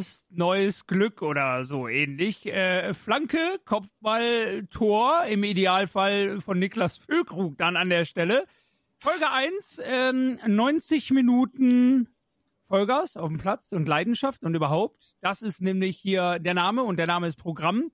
Podcast Neues Glück oder so ähnlich. Äh, Flanke, Kopfball, Tor, im Idealfall von Niklas Füllkrug dann an der Stelle. Folge 1, ähm, 90 Minuten Vollgas auf dem Platz und Leidenschaft und überhaupt. Das ist nämlich hier der Name und der Name ist Programm.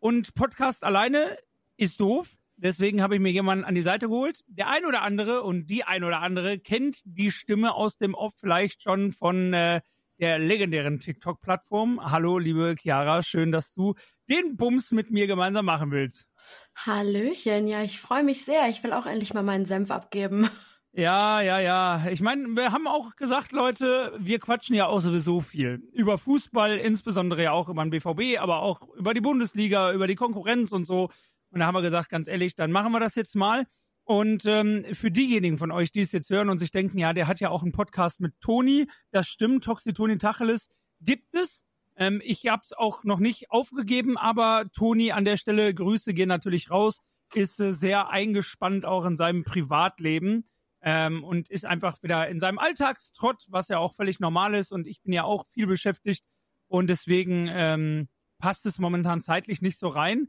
Und Podcast alleine ist doof. Deswegen habe ich mir jemanden an die Seite geholt. Der ein oder andere und die ein oder andere kennt die Stimme aus dem Off vielleicht schon von äh, der legendären TikTok-Plattform. Hallo, liebe Chiara, schön, dass du den Bums mit mir gemeinsam machen willst. Hallöchen, ja, ich freue mich sehr. Ich will auch endlich mal meinen Senf abgeben. Ja, ja, ja. Ich meine, wir haben auch gesagt, Leute, wir quatschen ja auch sowieso viel. Über Fußball, insbesondere ja auch über den BVB, aber auch über die Bundesliga, über die Konkurrenz und so. Und da haben wir gesagt, ganz ehrlich, dann machen wir das jetzt mal. Und ähm, für diejenigen von euch, die es jetzt hören und sich denken, ja, der hat ja auch einen Podcast mit Toni, das stimmt, Toxi Toni Tacheles gibt es. Ähm, ich habe es auch noch nicht aufgegeben, aber Toni an der Stelle, Grüße gehen natürlich raus, ist äh, sehr eingespannt auch in seinem Privatleben ähm, und ist einfach wieder in seinem Alltagstrott, was ja auch völlig normal ist. Und ich bin ja auch viel beschäftigt und deswegen ähm, passt es momentan zeitlich nicht so rein.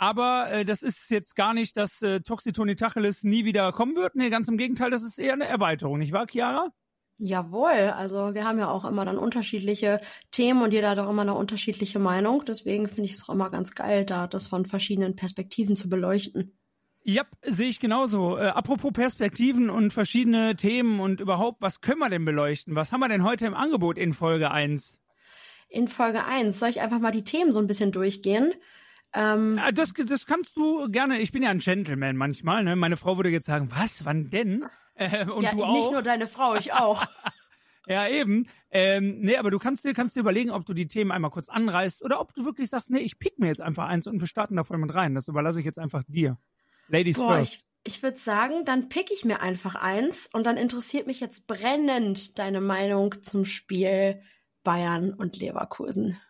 Aber äh, das ist jetzt gar nicht, dass äh, Toxitoni Tacheles nie wieder kommen wird. Nee, ganz im Gegenteil, das ist eher eine Erweiterung, nicht wahr, Chiara? Jawohl, also wir haben ja auch immer dann unterschiedliche Themen und jeder hat auch immer eine unterschiedliche Meinung. Deswegen finde ich es auch immer ganz geil, da das von verschiedenen Perspektiven zu beleuchten. Ja, sehe ich genauso. Äh, apropos Perspektiven und verschiedene Themen und überhaupt, was können wir denn beleuchten? Was haben wir denn heute im Angebot in Folge 1? In Folge 1 soll ich einfach mal die Themen so ein bisschen durchgehen. Ähm, ja, das, das kannst du gerne. Ich bin ja ein Gentleman manchmal. Ne? Meine Frau würde jetzt sagen, was, wann denn? Äh, und ja, du auch? nicht nur deine Frau, ich auch. ja, eben. Ähm, nee, aber du kannst dir, kannst dir überlegen, ob du die Themen einmal kurz anreißt oder ob du wirklich sagst, nee, ich pick mir jetzt einfach eins und wir starten da voll mit rein. Das überlasse ich jetzt einfach dir. Ladies Boah, first. Ich, ich würde sagen, dann pick ich mir einfach eins und dann interessiert mich jetzt brennend deine Meinung zum Spiel Bayern und Leverkusen.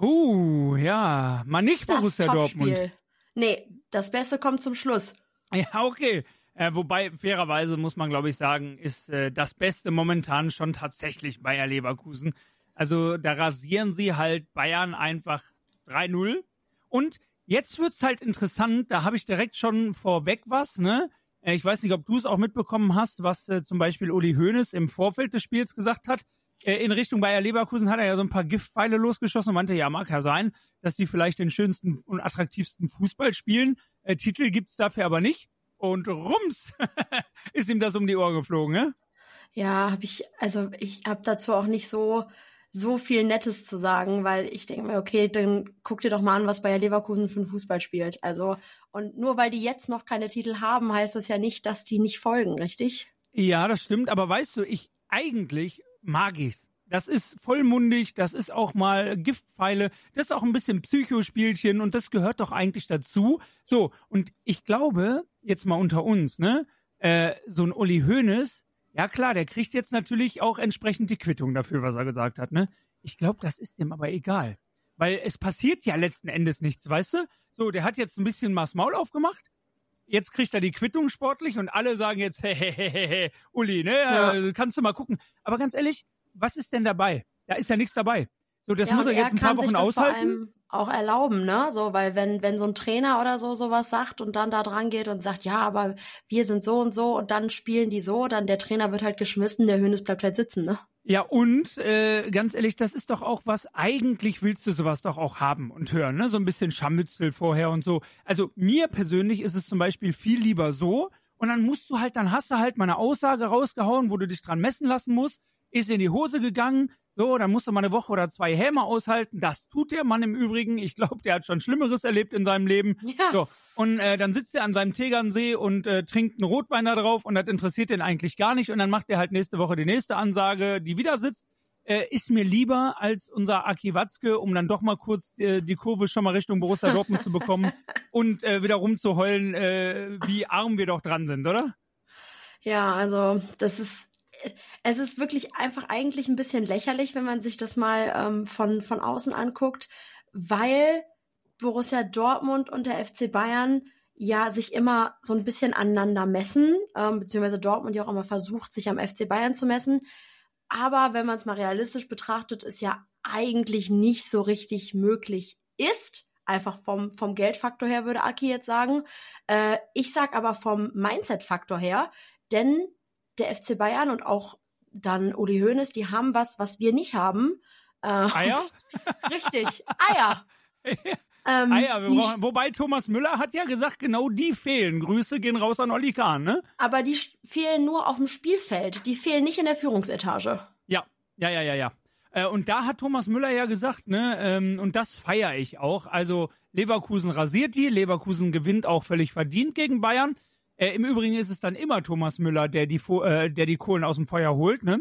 Huh, ja, mal nicht das Borussia Dortmund. Nee, das Beste kommt zum Schluss. Ja, okay. Äh, wobei, fairerweise muss man, glaube ich, sagen, ist äh, das Beste momentan schon tatsächlich Bayer Leverkusen. Also da rasieren sie halt Bayern einfach 3-0. Und Jetzt wird's halt interessant, da habe ich direkt schon vorweg was, ne? Äh, ich weiß nicht, ob du es auch mitbekommen hast, was äh, zum Beispiel Uli Hoeneß im Vorfeld des Spiels gesagt hat. Äh, in Richtung Bayer Leverkusen hat er ja so ein paar Giftpfeile losgeschossen und meinte, ja, mag ja sein, dass die vielleicht den schönsten und attraktivsten Fußball spielen. Äh, Titel gibt's dafür aber nicht. Und rums ist ihm das um die Ohren geflogen, ne? Ja, habe ich, also ich habe dazu auch nicht so so viel Nettes zu sagen, weil ich denke mir, okay, dann guck dir doch mal an, was Bayer Leverkusen für einen Fußball spielt. Also, und nur weil die jetzt noch keine Titel haben, heißt das ja nicht, dass die nicht folgen, richtig? Ja, das stimmt, aber weißt du, ich eigentlich mag ich's. Das ist vollmundig, das ist auch mal Giftpfeile, das ist auch ein bisschen Psychospielchen und das gehört doch eigentlich dazu. So, und ich glaube, jetzt mal unter uns, ne, äh, so ein Uli Hoeneß, ja klar, der kriegt jetzt natürlich auch entsprechend die Quittung dafür, was er gesagt hat, ne? Ich glaube, das ist dem aber egal. Weil es passiert ja letzten Endes nichts, weißt du? So, der hat jetzt ein bisschen Maß Maul aufgemacht. Jetzt kriegt er die Quittung sportlich und alle sagen jetzt, hey, hey, hey, hey, Uli, ne? Ja. Äh, kannst du mal gucken. Aber ganz ehrlich, was ist denn dabei? Da ist ja nichts dabei. So, das ja, muss er jetzt ein paar Wochen aushalten auch erlauben, ne? So, weil wenn, wenn so ein Trainer oder so sowas sagt und dann da dran geht und sagt, ja, aber wir sind so und so und dann spielen die so, dann der Trainer wird halt geschmissen, der Hönes bleibt halt sitzen, ne? Ja, und äh, ganz ehrlich, das ist doch auch was, eigentlich willst du sowas doch auch haben und hören, ne? So ein bisschen Scharmützel vorher und so. Also mir persönlich ist es zum Beispiel viel lieber so, und dann musst du halt, dann hast du halt mal eine Aussage rausgehauen, wo du dich dran messen lassen musst, ist in die Hose gegangen, so, dann musst du mal eine Woche oder zwei Häme aushalten. Das tut der Mann im Übrigen. Ich glaube, der hat schon Schlimmeres erlebt in seinem Leben. Ja. So, und äh, dann sitzt er an seinem Tegernsee und äh, trinkt einen Rotwein da drauf und das interessiert den eigentlich gar nicht. Und dann macht er halt nächste Woche die nächste Ansage, die wieder sitzt. Äh, ist mir lieber als unser Aki Watzke, um dann doch mal kurz äh, die Kurve schon mal Richtung Borussia Dortmund zu bekommen und äh, wieder rumzuheulen, äh, wie arm wir doch dran sind, oder? Ja, also das ist es ist wirklich einfach eigentlich ein bisschen lächerlich, wenn man sich das mal ähm, von, von außen anguckt, weil Borussia Dortmund und der FC Bayern ja sich immer so ein bisschen aneinander messen, ähm, beziehungsweise Dortmund ja auch immer versucht, sich am FC Bayern zu messen. Aber wenn man es mal realistisch betrachtet, ist ja eigentlich nicht so richtig möglich ist. Einfach vom, vom Geldfaktor her, würde Aki jetzt sagen. Äh, ich sag aber vom Mindset-Faktor her, denn der FC Bayern und auch dann Uli Hoeneß, die haben was, was wir nicht haben. Äh, Eier? richtig, Eier. ähm, Eier, brauchen, wobei Thomas Müller hat ja gesagt, genau die fehlen. Grüße gehen raus an Olli Kahn, ne? Aber die fehlen nur auf dem Spielfeld. Die fehlen nicht in der Führungsetage. Ja, ja, ja, ja, ja. Äh, und da hat Thomas Müller ja gesagt, ne, ähm, und das feiere ich auch. Also Leverkusen rasiert die, Leverkusen gewinnt auch völlig verdient gegen Bayern. Äh, Im Übrigen ist es dann immer Thomas Müller, der die, äh, der die Kohlen aus dem Feuer holt, ne?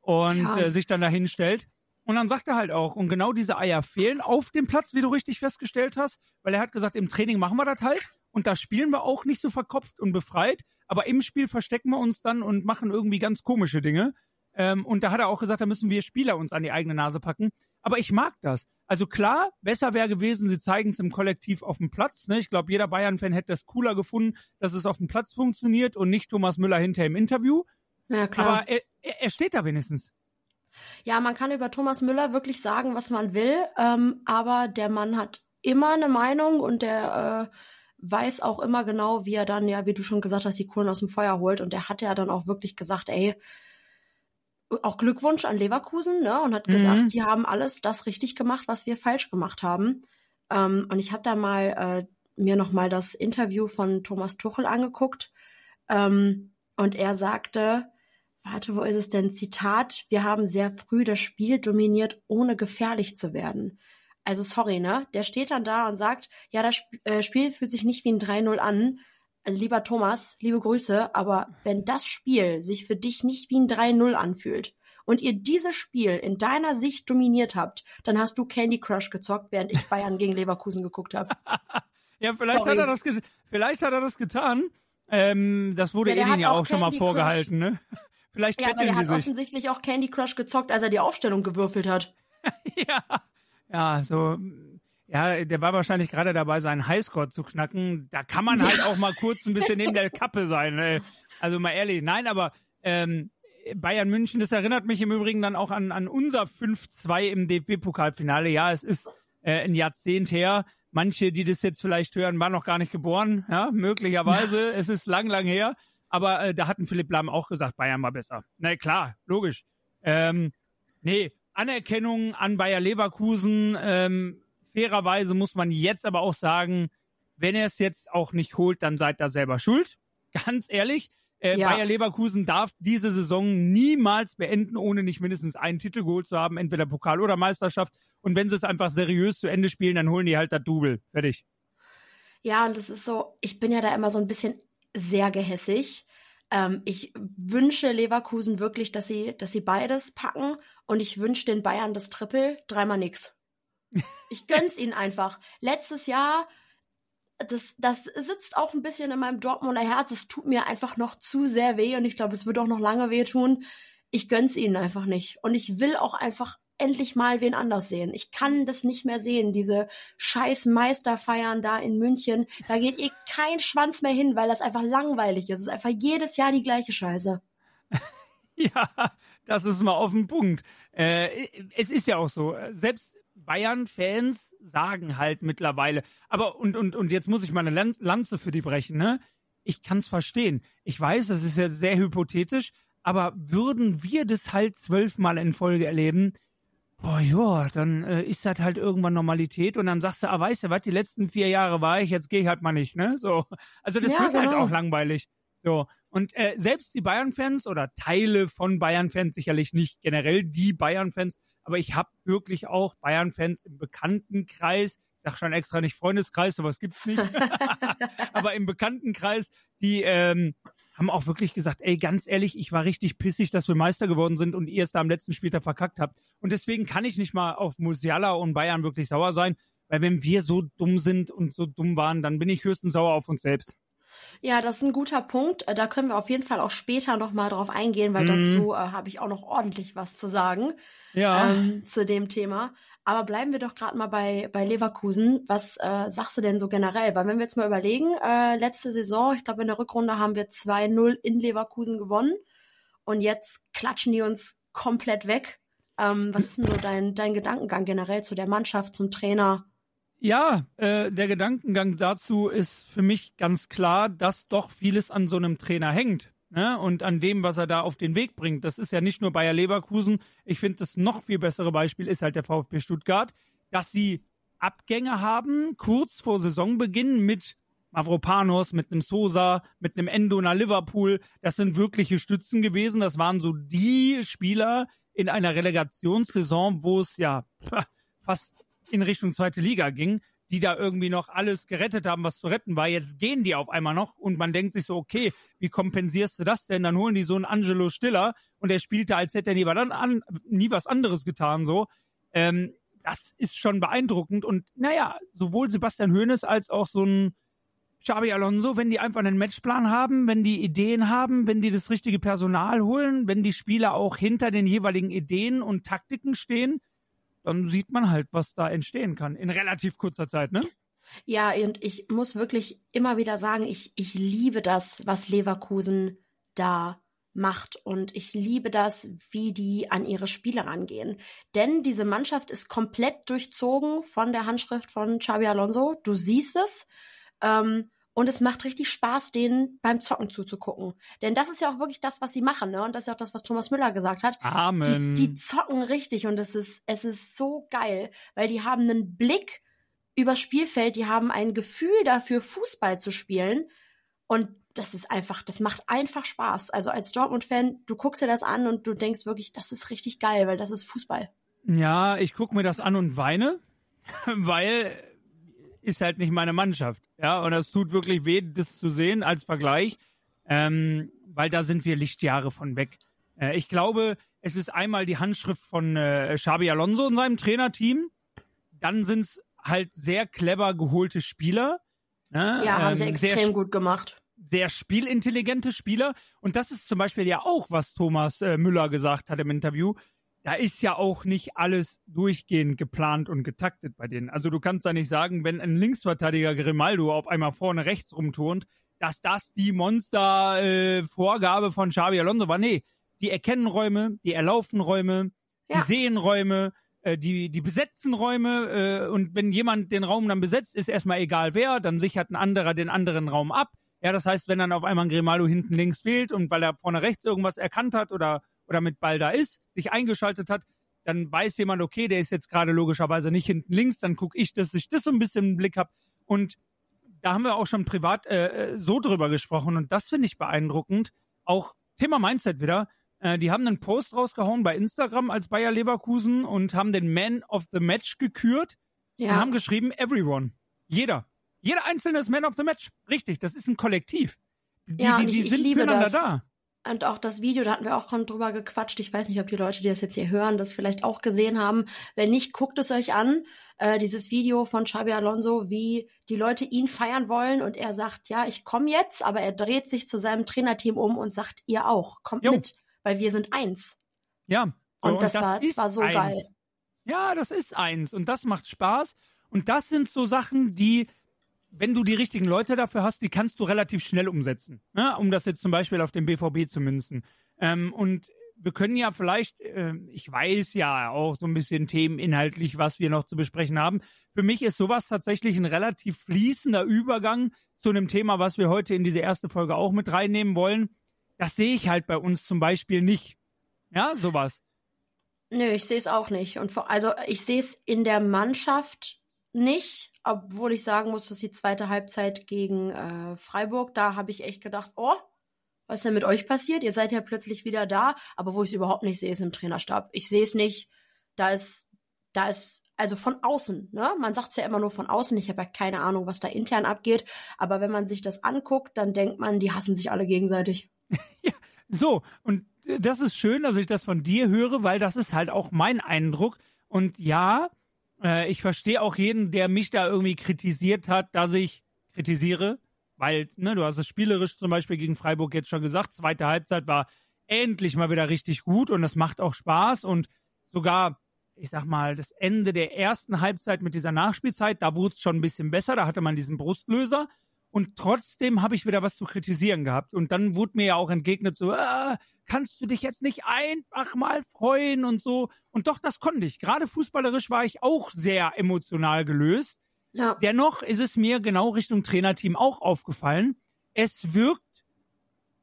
Und ja. äh, sich dann dahin stellt. Und dann sagt er halt auch, und genau diese Eier fehlen auf dem Platz, wie du richtig festgestellt hast, weil er hat gesagt, im Training machen wir das halt und da spielen wir auch nicht so verkopft und befreit, aber im Spiel verstecken wir uns dann und machen irgendwie ganz komische Dinge. Ähm, und da hat er auch gesagt, da müssen wir Spieler uns an die eigene Nase packen. Aber ich mag das. Also klar, besser wäre gewesen, sie zeigen es im Kollektiv auf dem Platz. Ne? Ich glaube, jeder Bayern-Fan hätte das cooler gefunden, dass es auf dem Platz funktioniert und nicht Thomas Müller hinter im Interview. Ja, klar. Aber er, er steht da wenigstens. Ja, man kann über Thomas Müller wirklich sagen, was man will, ähm, aber der Mann hat immer eine Meinung und der äh, weiß auch immer genau, wie er dann, ja, wie du schon gesagt hast, die Kohlen aus dem Feuer holt. Und der hat ja dann auch wirklich gesagt, ey, auch Glückwunsch an Leverkusen, ne? Und hat mhm. gesagt, die haben alles das richtig gemacht, was wir falsch gemacht haben. Ähm, und ich habe da mal äh, mir noch mal das Interview von Thomas Tuchel angeguckt. Ähm, und er sagte, warte, wo ist es denn? Zitat, wir haben sehr früh das Spiel dominiert, ohne gefährlich zu werden. Also sorry, ne? Der steht dann da und sagt, ja, das äh, Spiel fühlt sich nicht wie ein 3-0 an. Also, lieber Thomas, liebe Grüße, aber wenn das Spiel sich für dich nicht wie ein 3-0 anfühlt und ihr dieses Spiel in deiner Sicht dominiert habt, dann hast du Candy Crush gezockt, während ich Bayern gegen Leverkusen geguckt habe. ja, vielleicht hat, er das vielleicht hat er das getan. Ähm, das wurde ja, Edin ja auch, auch schon mal vorgehalten, ne? Vielleicht ja, aber der hat sich. offensichtlich auch Candy Crush gezockt, als er die Aufstellung gewürfelt hat. ja, ja, so ja, der war wahrscheinlich gerade dabei, seinen Highscore zu knacken. Da kann man halt auch mal kurz ein bisschen neben der Kappe sein. Also mal ehrlich, nein, aber ähm, Bayern München, das erinnert mich im Übrigen dann auch an, an unser 5-2 im DFB-Pokalfinale. Ja, es ist äh, ein Jahrzehnt her. Manche, die das jetzt vielleicht hören, waren noch gar nicht geboren. Ja, möglicherweise. es ist lang, lang her. Aber äh, da hatten Philipp Lahm auch gesagt, Bayern war besser. Na klar, logisch. Ähm, nee, Anerkennung an Bayer Leverkusen. Ähm, fairerweise muss man jetzt aber auch sagen, wenn er es jetzt auch nicht holt, dann seid ihr selber schuld. Ganz ehrlich. Äh, ja. Bayer Leverkusen darf diese Saison niemals beenden, ohne nicht mindestens einen Titel geholt zu haben, entweder Pokal oder Meisterschaft. Und wenn sie es einfach seriös zu Ende spielen, dann holen die halt das Double. Fertig. Ja, und das ist so, ich bin ja da immer so ein bisschen sehr gehässig. Ähm, ich wünsche Leverkusen wirklich, dass sie, dass sie beides packen und ich wünsche den Bayern das Triple, dreimal nix. Ich gönn's ihnen einfach. Letztes Jahr, das, das sitzt auch ein bisschen in meinem Dortmunder Herz. Es tut mir einfach noch zu sehr weh und ich glaube, es wird auch noch lange wehtun. Ich gönn's ihnen einfach nicht. Und ich will auch einfach endlich mal wen anders sehen. Ich kann das nicht mehr sehen, diese scheiß Meisterfeiern da in München. Da geht ihr kein Schwanz mehr hin, weil das einfach langweilig ist. Es ist einfach jedes Jahr die gleiche Scheiße. ja, das ist mal auf den Punkt. Äh, es ist ja auch so, selbst Bayern-Fans sagen halt mittlerweile, aber und, und, und jetzt muss ich mal eine Lanze für die brechen, ne? Ich kann es verstehen. Ich weiß, das ist ja sehr hypothetisch, aber würden wir das halt zwölfmal in Folge erleben, boah, ja, dann äh, ist das halt irgendwann Normalität und dann sagst du, ah, weißt du was, die letzten vier Jahre war ich, jetzt gehe ich halt mal nicht, ne? So. Also das ja, wird halt genau. halt auch langweilig. So. Und äh, selbst die Bayern-Fans oder Teile von Bayern-Fans, sicherlich nicht generell die Bayern-Fans, aber ich habe wirklich auch Bayern-Fans im Bekanntenkreis, ich sag schon extra nicht Freundeskreis, sowas gibt's nicht, aber im Bekanntenkreis, die ähm, haben auch wirklich gesagt, ey, ganz ehrlich, ich war richtig pissig, dass wir Meister geworden sind und ihr es da am letzten Spieltag verkackt habt. Und deswegen kann ich nicht mal auf Musiala und Bayern wirklich sauer sein, weil wenn wir so dumm sind und so dumm waren, dann bin ich höchstens sauer auf uns selbst. Ja, das ist ein guter Punkt. Äh, da können wir auf jeden Fall auch später nochmal drauf eingehen, weil mhm. dazu äh, habe ich auch noch ordentlich was zu sagen ja. ähm, zu dem Thema. Aber bleiben wir doch gerade mal bei, bei Leverkusen. Was äh, sagst du denn so generell? Weil wenn wir jetzt mal überlegen, äh, letzte Saison, ich glaube in der Rückrunde haben wir 2-0 in Leverkusen gewonnen und jetzt klatschen die uns komplett weg. Ähm, was ist denn so dein, dein Gedankengang generell zu der Mannschaft, zum Trainer? Ja, äh, der Gedankengang dazu ist für mich ganz klar, dass doch vieles an so einem Trainer hängt. Ne? Und an dem, was er da auf den Weg bringt. Das ist ja nicht nur Bayer Leverkusen. Ich finde, das noch viel bessere Beispiel ist halt der VfB Stuttgart, dass sie Abgänge haben, kurz vor Saisonbeginn mit Mavropanos, mit einem Sosa, mit einem Endo nach Liverpool. Das sind wirkliche Stützen gewesen. Das waren so die Spieler in einer Relegationssaison, wo es ja fast in Richtung zweite Liga ging, die da irgendwie noch alles gerettet haben, was zu retten war. Jetzt gehen die auf einmal noch und man denkt sich so, okay, wie kompensierst du das denn? Dann holen die so einen Angelo Stiller und der spielte, als hätte er nie, an, nie was anderes getan, so. Ähm, das ist schon beeindruckend und naja, sowohl Sebastian Hoeneß als auch so ein Xabi Alonso, wenn die einfach einen Matchplan haben, wenn die Ideen haben, wenn die das richtige Personal holen, wenn die Spieler auch hinter den jeweiligen Ideen und Taktiken stehen, dann sieht man halt, was da entstehen kann in relativ kurzer Zeit, ne? Ja, und ich muss wirklich immer wieder sagen, ich, ich liebe das, was Leverkusen da macht. Und ich liebe das, wie die an ihre Spiele rangehen. Denn diese Mannschaft ist komplett durchzogen von der Handschrift von Xabi Alonso. Du siehst es. Ähm, und es macht richtig Spaß, denen beim Zocken zuzugucken. Denn das ist ja auch wirklich das, was sie machen, ne? Und das ist ja auch das, was Thomas Müller gesagt hat. Amen. Die, die zocken richtig und es ist, es ist so geil, weil die haben einen Blick übers Spielfeld, die haben ein Gefühl dafür, Fußball zu spielen. Und das ist einfach, das macht einfach Spaß. Also als Dortmund-Fan, du guckst dir das an und du denkst wirklich, das ist richtig geil, weil das ist Fußball. Ja, ich gucke mir das an und weine, weil ist halt nicht meine Mannschaft. Ja, und das tut wirklich weh, das zu sehen als Vergleich, ähm, weil da sind wir Lichtjahre von weg. Äh, ich glaube, es ist einmal die Handschrift von äh, Xabi Alonso und seinem Trainerteam. Dann sind es halt sehr clever geholte Spieler. Ne? Ja, haben sie ähm, extrem sehr, gut gemacht. Sehr spielintelligente Spieler. Und das ist zum Beispiel ja auch, was Thomas äh, Müller gesagt hat im Interview da ist ja auch nicht alles durchgehend geplant und getaktet bei denen. Also du kannst ja nicht sagen, wenn ein Linksverteidiger Grimaldo auf einmal vorne rechts rumturnt, dass das die Monster-Vorgabe äh, von Xabi Alonso war. Nee, die erkennen Räume, die erlaufen Räume, ja. die sehen Räume, äh, die, die besetzen Räume äh, und wenn jemand den Raum dann besetzt, ist erstmal egal wer, dann sichert ein anderer den anderen Raum ab. Ja, das heißt, wenn dann auf einmal ein Grimaldo hinten links fehlt und weil er vorne rechts irgendwas erkannt hat oder oder mit Ball da ist, sich eingeschaltet hat, dann weiß jemand, okay, der ist jetzt gerade logischerweise nicht hinten links, dann gucke ich, dass ich das so ein bisschen im Blick habe. Und da haben wir auch schon privat äh, äh, so drüber gesprochen und das finde ich beeindruckend. Auch Thema Mindset wieder. Äh, die haben einen Post rausgehauen bei Instagram als Bayer Leverkusen und haben den Man of the Match gekürt ja. und haben geschrieben, everyone. Jeder. Jeder einzelne ist Man of the Match. Richtig, das ist ein Kollektiv. Die, ja, die, die ich, sind ich füreinander das. da. Und auch das Video, da hatten wir auch drüber gequatscht. Ich weiß nicht, ob die Leute, die das jetzt hier hören, das vielleicht auch gesehen haben. Wenn nicht, guckt es euch an. Äh, dieses Video von Xabi Alonso, wie die Leute ihn feiern wollen und er sagt, ja, ich komme jetzt, aber er dreht sich zu seinem Trainerteam um und sagt, ihr auch, kommt jo. mit, weil wir sind eins. Ja. So, und, das, das war, das war so eins. geil. Ja, das ist eins und das macht Spaß. Und das sind so Sachen, die wenn du die richtigen Leute dafür hast, die kannst du relativ schnell umsetzen, ne? um das jetzt zum Beispiel auf den BVB zu münzen. Ähm, und wir können ja vielleicht, äh, ich weiß ja auch so ein bisschen themeninhaltlich, was wir noch zu besprechen haben. Für mich ist sowas tatsächlich ein relativ fließender Übergang zu einem Thema, was wir heute in diese erste Folge auch mit reinnehmen wollen. Das sehe ich halt bei uns zum Beispiel nicht. Ja, sowas. Nö, ich sehe es auch nicht. Und vor, also ich sehe es in der Mannschaft nicht, obwohl ich sagen muss, dass die zweite Halbzeit gegen äh, Freiburg, da habe ich echt gedacht, oh, was ist denn mit euch passiert? Ihr seid ja plötzlich wieder da, aber wo ich es überhaupt nicht sehe, ist im Trainerstab. Ich sehe es nicht. Da ist, da ist, also von außen, ne? Man sagt es ja immer nur von außen. Ich habe ja keine Ahnung, was da intern abgeht. Aber wenn man sich das anguckt, dann denkt man, die hassen sich alle gegenseitig. ja, so. Und äh, das ist schön, dass ich das von dir höre, weil das ist halt auch mein Eindruck. Und ja, äh, ich verstehe auch jeden, der mich da irgendwie kritisiert hat, dass ich kritisiere, weil, ne, du hast es spielerisch zum Beispiel gegen Freiburg jetzt schon gesagt, zweite Halbzeit war endlich mal wieder richtig gut und das macht auch Spaß und sogar, ich sag mal, das Ende der ersten Halbzeit mit dieser Nachspielzeit, da wurde es schon ein bisschen besser, da hatte man diesen Brustlöser Und trotzdem habe ich wieder was zu kritisieren gehabt. Und dann wurde mir ja auch entgegnet, so, äh, kannst du dich jetzt nicht einfach mal freuen und so. Und doch, das konnte ich. Gerade fußballerisch war ich auch sehr emotional gelöst. Ja. Dennoch ist es mir genau Richtung Trainerteam auch aufgefallen. Es wirkt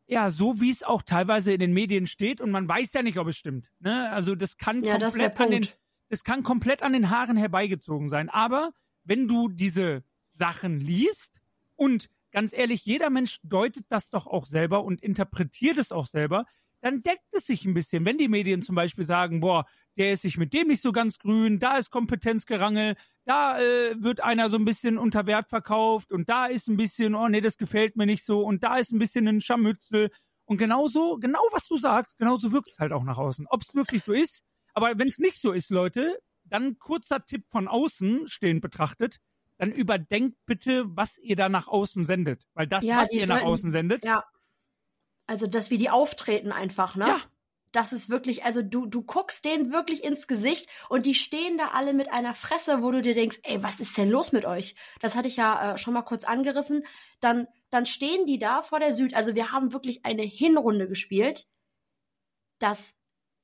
ja so, wie es auch teilweise in den Medien steht und man weiß ja nicht, ob es stimmt. Ne? Also das kann ja, komplett das an den, das kann komplett an den Haaren herbeigezogen sein. Aber wenn du diese Sachen liest, und ganz ehrlich, jeder Mensch deutet das doch auch selber und interpretiert es auch selber. Dann deckt es sich ein bisschen. Wenn die Medien zum Beispiel sagen, boah, der ist sich mit dem nicht so ganz grün, da ist Kompetenzgerangel, da äh, wird einer so ein bisschen unter Wert verkauft und da ist ein bisschen, oh nee, das gefällt mir nicht so und da ist ein bisschen ein Scharmützel. Und genauso, genau was du sagst, genauso wirkt es halt auch nach außen. Ob es wirklich so ist, aber wenn es nicht so ist, Leute, dann kurzer Tipp von außen stehend betrachtet dann überdenkt bitte, was ihr da nach außen sendet. Weil das, ja, was ihr sollten, nach außen sendet. Ja. Also, dass wir die auftreten einfach, ne? Ja. Das ist wirklich, also du, du guckst denen wirklich ins Gesicht und die stehen da alle mit einer Fresse, wo du dir denkst, ey, was ist denn los mit euch? Das hatte ich ja äh, schon mal kurz angerissen. Dann, dann stehen die da vor der Süd. Also wir haben wirklich eine Hinrunde gespielt. Das,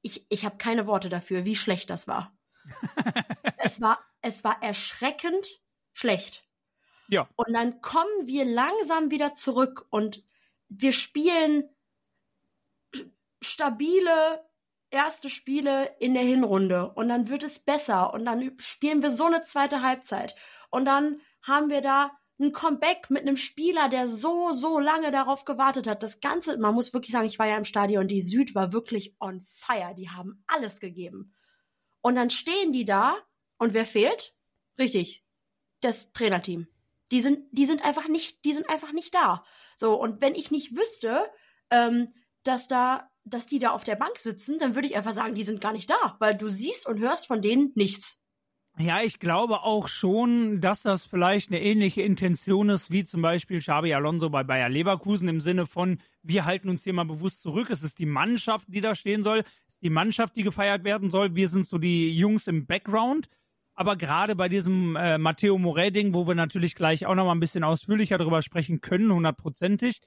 ich, ich habe keine Worte dafür, wie schlecht das war. es war, es war erschreckend schlecht. Ja. Und dann kommen wir langsam wieder zurück und wir spielen stabile erste Spiele in der Hinrunde und dann wird es besser und dann spielen wir so eine zweite Halbzeit und dann haben wir da ein Comeback mit einem Spieler, der so, so lange darauf gewartet hat. Das Ganze, man muss wirklich sagen, ich war ja im Stadion, die Süd war wirklich on fire. Die haben alles gegeben. Und dann stehen die da und wer fehlt? Richtig, das Trainerteam. Die sind, die sind einfach nicht, die sind einfach nicht da. So, und wenn ich nicht wüsste, ähm, dass da, dass die da auf der Bank sitzen, dann würde ich einfach sagen, die sind gar nicht da, weil du siehst und hörst von denen nichts. Ja, ich glaube auch schon, dass das vielleicht eine ähnliche Intention ist, wie zum Beispiel Xabi Alonso bei Bayer Leverkusen im Sinne von, wir halten uns hier mal bewusst zurück. Es ist die Mannschaft, die da stehen soll. Es ist die Mannschaft, die gefeiert werden soll. Wir sind so die Jungs im Background. Aber gerade bei diesem äh, Matteo Morey-Ding, wo wir natürlich gleich auch noch mal ein bisschen ausführlicher darüber sprechen können, hundertprozentig,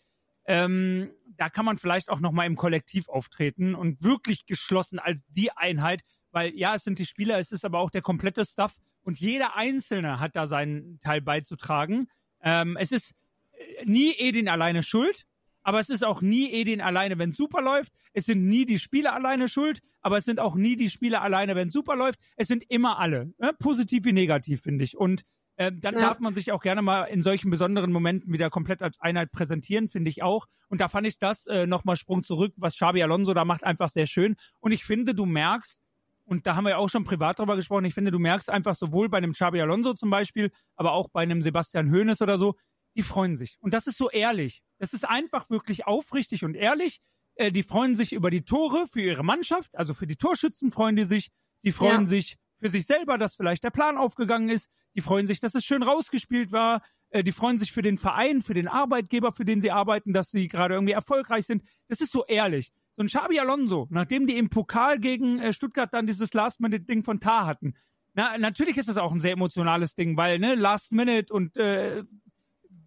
ähm, da kann man vielleicht auch noch mal im Kollektiv auftreten und wirklich geschlossen als die Einheit, weil ja, es sind die Spieler, es ist aber auch der komplette Staff und jeder Einzelne hat da seinen Teil beizutragen. Ähm, es ist äh, nie Edin alleine schuld, aber es ist auch nie Edin alleine, wenn super läuft. Es sind nie die Spieler alleine schuld, aber es sind auch nie die Spieler alleine, wenn super läuft. Es sind immer alle, ne? positiv wie negativ, finde ich. Und äh, dann ja. darf man sich auch gerne mal in solchen besonderen Momenten wieder komplett als Einheit präsentieren, finde ich auch. Und da fand ich das äh, nochmal Sprung zurück, was Xabi Alonso da macht, einfach sehr schön. Und ich finde, du merkst, und da haben wir ja auch schon privat drüber gesprochen, ich finde, du merkst einfach sowohl bei einem Xabi Alonso zum Beispiel, aber auch bei einem Sebastian Hoeneß oder so, die freuen sich. Und das ist so ehrlich. Das ist einfach wirklich aufrichtig und ehrlich. Äh, die freuen sich über die Tore für ihre Mannschaft, also für die Torschützen freuen die sich. Die freuen ja. sich für sich selber, dass vielleicht der Plan aufgegangen ist. Die freuen sich, dass es schön rausgespielt war. Äh, die freuen sich für den Verein, für den Arbeitgeber, für den sie arbeiten, dass sie gerade irgendwie erfolgreich sind. Das ist so ehrlich. So ein Xabi Alonso, nachdem die im Pokal gegen äh, Stuttgart dann dieses Last-Minute-Ding von Tar hatten. Na, natürlich ist das auch ein sehr emotionales Ding, weil, ne, Last Minute und äh,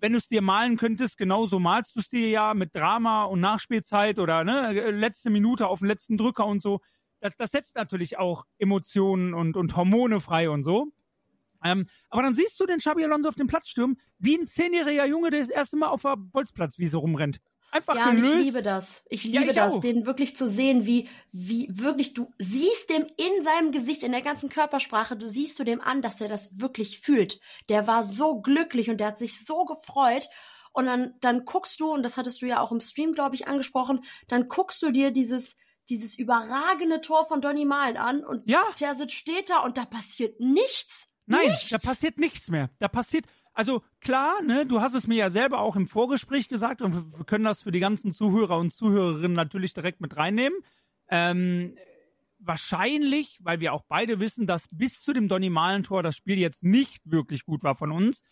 wenn du es dir malen könntest, genauso malst du es dir ja mit Drama und Nachspielzeit oder ne, letzte Minute auf den letzten Drücker und so. Das, das setzt natürlich auch Emotionen und, und Hormone frei und so. Ähm, aber dann siehst du den Xabi Alonso auf dem Platz stürmen, wie ein zehnjähriger Junge, der das erste Mal auf der Bolzplatzwiese rumrennt. Einfach ja, gelöst. ich liebe das. Ich liebe ja, ich das, auch. den wirklich zu sehen, wie, wie wirklich, du siehst dem in seinem Gesicht, in der ganzen Körpersprache, du siehst du dem an, dass er das wirklich fühlt. Der war so glücklich und der hat sich so gefreut. Und dann, dann guckst du, und das hattest du ja auch im Stream, glaube ich, angesprochen, dann guckst du dir dieses, dieses überragende Tor von Donny Malen an und ja. Terzic steht da und da passiert nichts. Nein, nichts. da passiert nichts mehr. Da passiert, also klar, ne, du hast es mir ja selber auch im Vorgespräch gesagt und wir können das für die ganzen Zuhörer und Zuhörerinnen natürlich direkt mit reinnehmen. Ähm, wahrscheinlich, weil wir auch beide wissen, dass bis zu dem Donny Malen-Tor das Spiel jetzt nicht wirklich gut war von uns,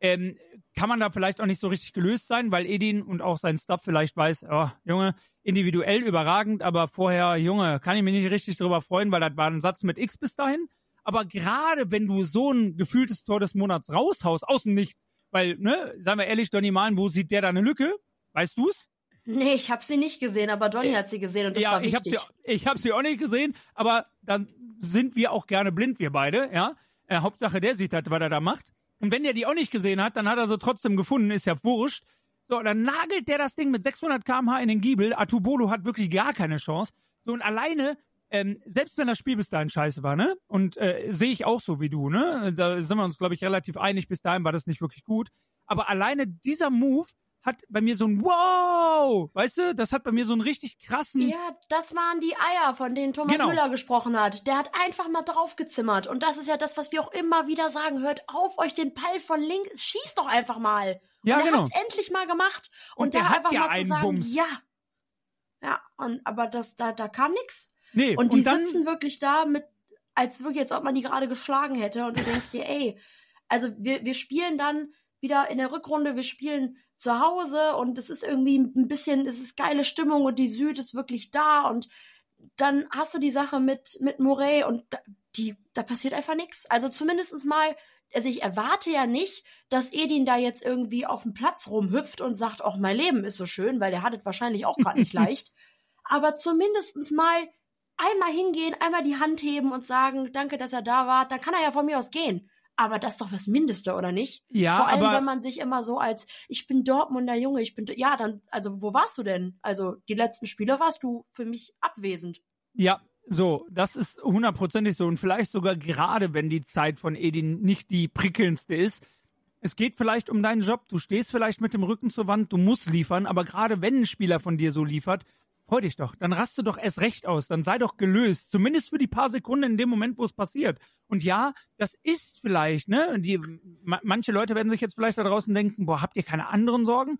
ähm, kann man da vielleicht auch nicht so richtig gelöst sein, weil Edin und auch sein Staff vielleicht weiß, oh, Junge, individuell überragend, aber vorher, Junge, kann ich mich nicht richtig drüber freuen, weil das war ein Satz mit X bis dahin. Aber gerade wenn du so ein gefühltes Tor des Monats raushaust, aus dem Nichts, Weil, ne, sagen wir ehrlich, Donny Malen, wo sieht der da eine Lücke? Weißt du's? Nee, ich habe sie nicht gesehen, aber Donny hat sie gesehen und das ja, war ich wichtig. habe sie, ich hab sie auch nicht gesehen, aber dann sind wir auch gerne blind, wir beide, ja. Äh, Hauptsache, der sieht halt, was er da macht. Und wenn der die auch nicht gesehen hat, dann hat er sie trotzdem gefunden, ist ja wurscht. So, dann nagelt der das Ding mit 600 km/h in den Giebel. Atubolo hat wirklich gar keine Chance. So, und alleine, ähm, selbst wenn das Spiel bis dahin scheiße war, ne? Und äh, sehe ich auch so wie du, ne? Da sind wir uns, glaube ich, relativ einig. Bis dahin war das nicht wirklich gut. Aber alleine dieser Move hat bei mir so ein Wow, weißt du, das hat bei mir so einen richtig krassen. Ja, das waren die Eier, von denen Thomas Genau. Müller gesprochen hat. Der hat einfach mal draufgezimmert. Und das ist ja das, was wir auch immer wieder sagen. Hört auf, euch den Ball von links, schießt doch einfach mal. Ja, und er genau. hat's endlich mal gemacht. Und, Und da der hat einfach ja mal zu sagen, Bums. ja. Ja, und, aber das, da, da kam nix. Nee, Und die dann, sitzen wirklich da mit, als wirklich, als ob man die gerade geschlagen hätte. Und du denkst dir, ey, also wir, wir spielen dann wieder in der Rückrunde, wir spielen zu Hause und es ist irgendwie ein bisschen, es ist geile Stimmung und die Süd ist wirklich da und dann hast du die Sache mit, mit Morey und da, die, da passiert einfach nichts. Also zumindestens mal, also ich erwarte ja nicht, dass Edin da jetzt irgendwie auf dem Platz rumhüpft und sagt, ach, mein Leben ist so schön, weil der hat es wahrscheinlich auch gerade nicht leicht. Aber zumindestens mal einmal hingehen, einmal die Hand heben und sagen, danke, dass er da war, dann kann er ja von mir aus gehen. Aber das ist doch das Mindeste, oder nicht? ja, Vor allem, aber wenn man sich immer so als, ich bin Dortmunder Junge, ich bin, ja, dann, also wo warst du denn? Also die letzten Spiele warst du für mich abwesend. Ja, so, das ist hundertprozentig so. Und vielleicht sogar gerade, wenn die Zeit von Edin nicht die prickelndste ist. Es geht vielleicht um deinen Job. Du stehst vielleicht mit dem Rücken zur Wand, du musst liefern, aber gerade wenn ein Spieler von dir so liefert, freu dich doch. Dann raste doch erst recht aus. Dann sei doch gelöst. Zumindest für die paar Sekunden in dem Moment, wo es passiert. Und ja, das ist vielleicht, ne? Die, ma manche Leute werden sich jetzt vielleicht da draußen denken, boah, habt ihr keine anderen Sorgen?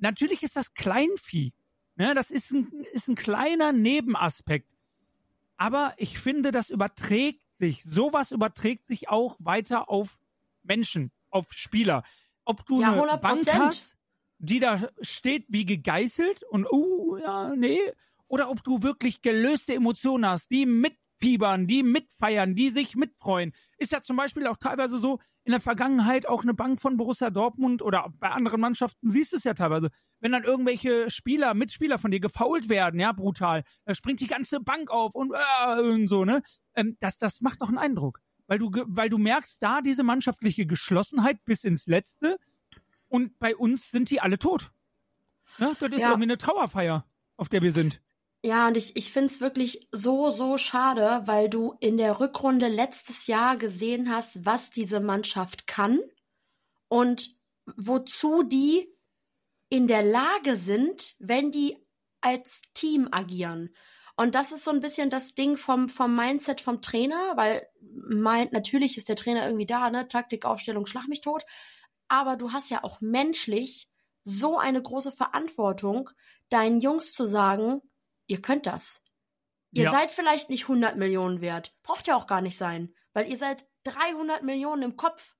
Natürlich ist das Kleinvieh. Ne? Das ist ein, ist ein kleiner Nebenaspekt. Aber ich finde, das überträgt sich. Sowas überträgt sich auch weiter auf Menschen, auf Spieler. Ob du Ja, eine 100%. Bank hast, die da steht wie gegeißelt und, uh, ja, nee. Oder ob du wirklich gelöste Emotionen hast, die mitfiebern, die mitfeiern, die sich mitfreuen. Ist ja zum Beispiel auch teilweise so, in der Vergangenheit auch eine Bank von Borussia Dortmund oder bei anderen Mannschaften siehst du es ja teilweise. Wenn dann irgendwelche Spieler, Mitspieler von dir gefault werden, ja, brutal, da springt die ganze Bank auf und, äh, und so, ne? Ähm, das, das macht doch einen Eindruck. Weil du, weil du merkst da diese mannschaftliche Geschlossenheit bis ins Letzte und bei uns sind die alle tot. Ja, das ist Ja. irgendwie eine Trauerfeier, auf der wir sind. Ja, und ich, ich find's wirklich so, so schade, weil du in der Rückrunde letztes Jahr gesehen hast, was diese Mannschaft kann und wozu die in der Lage sind, wenn die als Team agieren. Und das ist so ein bisschen das Ding vom, vom Mindset vom Trainer, weil mein, natürlich ist der Trainer irgendwie da, ne? Taktik, Aufstellung, schlag mich tot. Aber du hast ja auch menschlich so eine große Verantwortung, deinen Jungs zu sagen, ihr könnt das. Ihr Ja. seid vielleicht nicht 100 Millionen wert. Braucht ja auch gar nicht sein, weil ihr seid 300 Millionen im Kopf.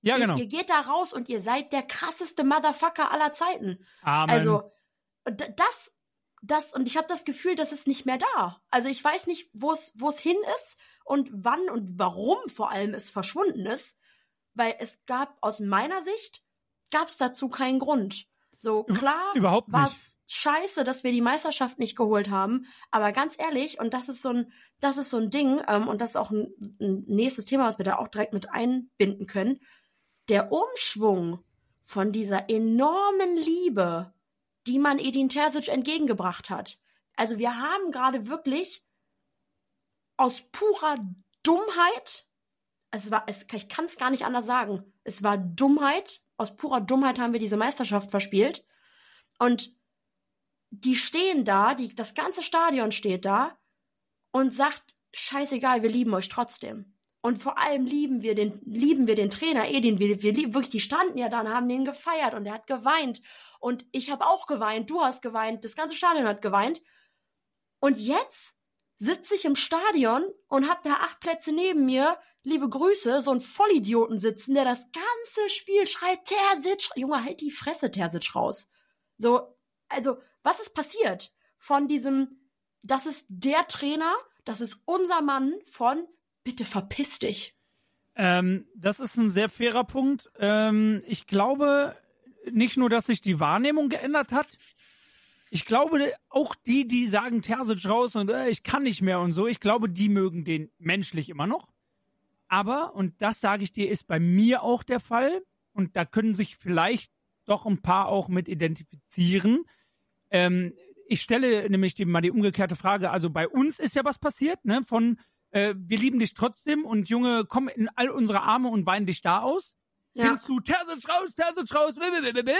Ja, ihr, genau. ihr geht da raus und ihr seid der krasseste Motherfucker aller Zeiten. Amen. Also das, das und ich habe das Gefühl, das ist nicht mehr da. Also ich weiß nicht, wo es wo es hin ist und wann und warum vor allem es verschwunden ist, weil es gab aus meiner Sicht gab es dazu keinen Grund. So klar überhaupt war es scheiße, dass wir die Meisterschaft nicht geholt haben, aber ganz ehrlich und das ist so ein das ist so ein Ding ähm, und das ist auch ein, ein nächstes Thema, was wir da auch direkt mit einbinden können. Der Umschwung von dieser enormen Liebe, die man Edin Terzic entgegengebracht hat. Also wir haben gerade wirklich aus purer Dummheit, es war, es, ich kann es gar nicht anders sagen, es war Dummheit, aus purer Dummheit haben wir diese Meisterschaft verspielt. Und die stehen da, die, das ganze Stadion steht da und sagt, scheißegal, wir lieben euch trotzdem. Und vor allem lieben wir den, lieben wir den Trainer Edin. Wir, wir lieben wirklich, die standen ja da und haben den gefeiert und er hat geweint. Und ich habe auch geweint, du hast geweint, das ganze Stadion hat geweint. Und jetzt sitze ich im Stadion und hab da acht Plätze neben mir, liebe Grüße, so ein Vollidioten sitzen, der das ganze Spiel schreit, Terzic, Junge, halt die Fresse, Terzic, raus. So, also, was ist passiert? Von diesem, das ist der Trainer, das ist unser Mann von, bitte verpiss dich. Ähm, das ist ein sehr fairer Punkt. Ähm, ich glaube nicht nur, dass sich die Wahrnehmung geändert hat. Ich glaube, auch die, die sagen Terzic raus und äh, ich kann nicht mehr und so, ich glaube, die mögen den menschlich immer noch. Aber, und das sage ich dir, ist bei mir auch der Fall, und da können sich vielleicht doch ein paar auch mit identifizieren. Ähm, ich stelle nämlich die, mal die umgekehrte Frage, also bei uns ist ja was passiert, ne, von äh, wir lieben dich trotzdem und Junge, komm in all unsere Arme und weinen dich da aus. Ja. Findest du Terzic raus, Terzic raus, blablabla.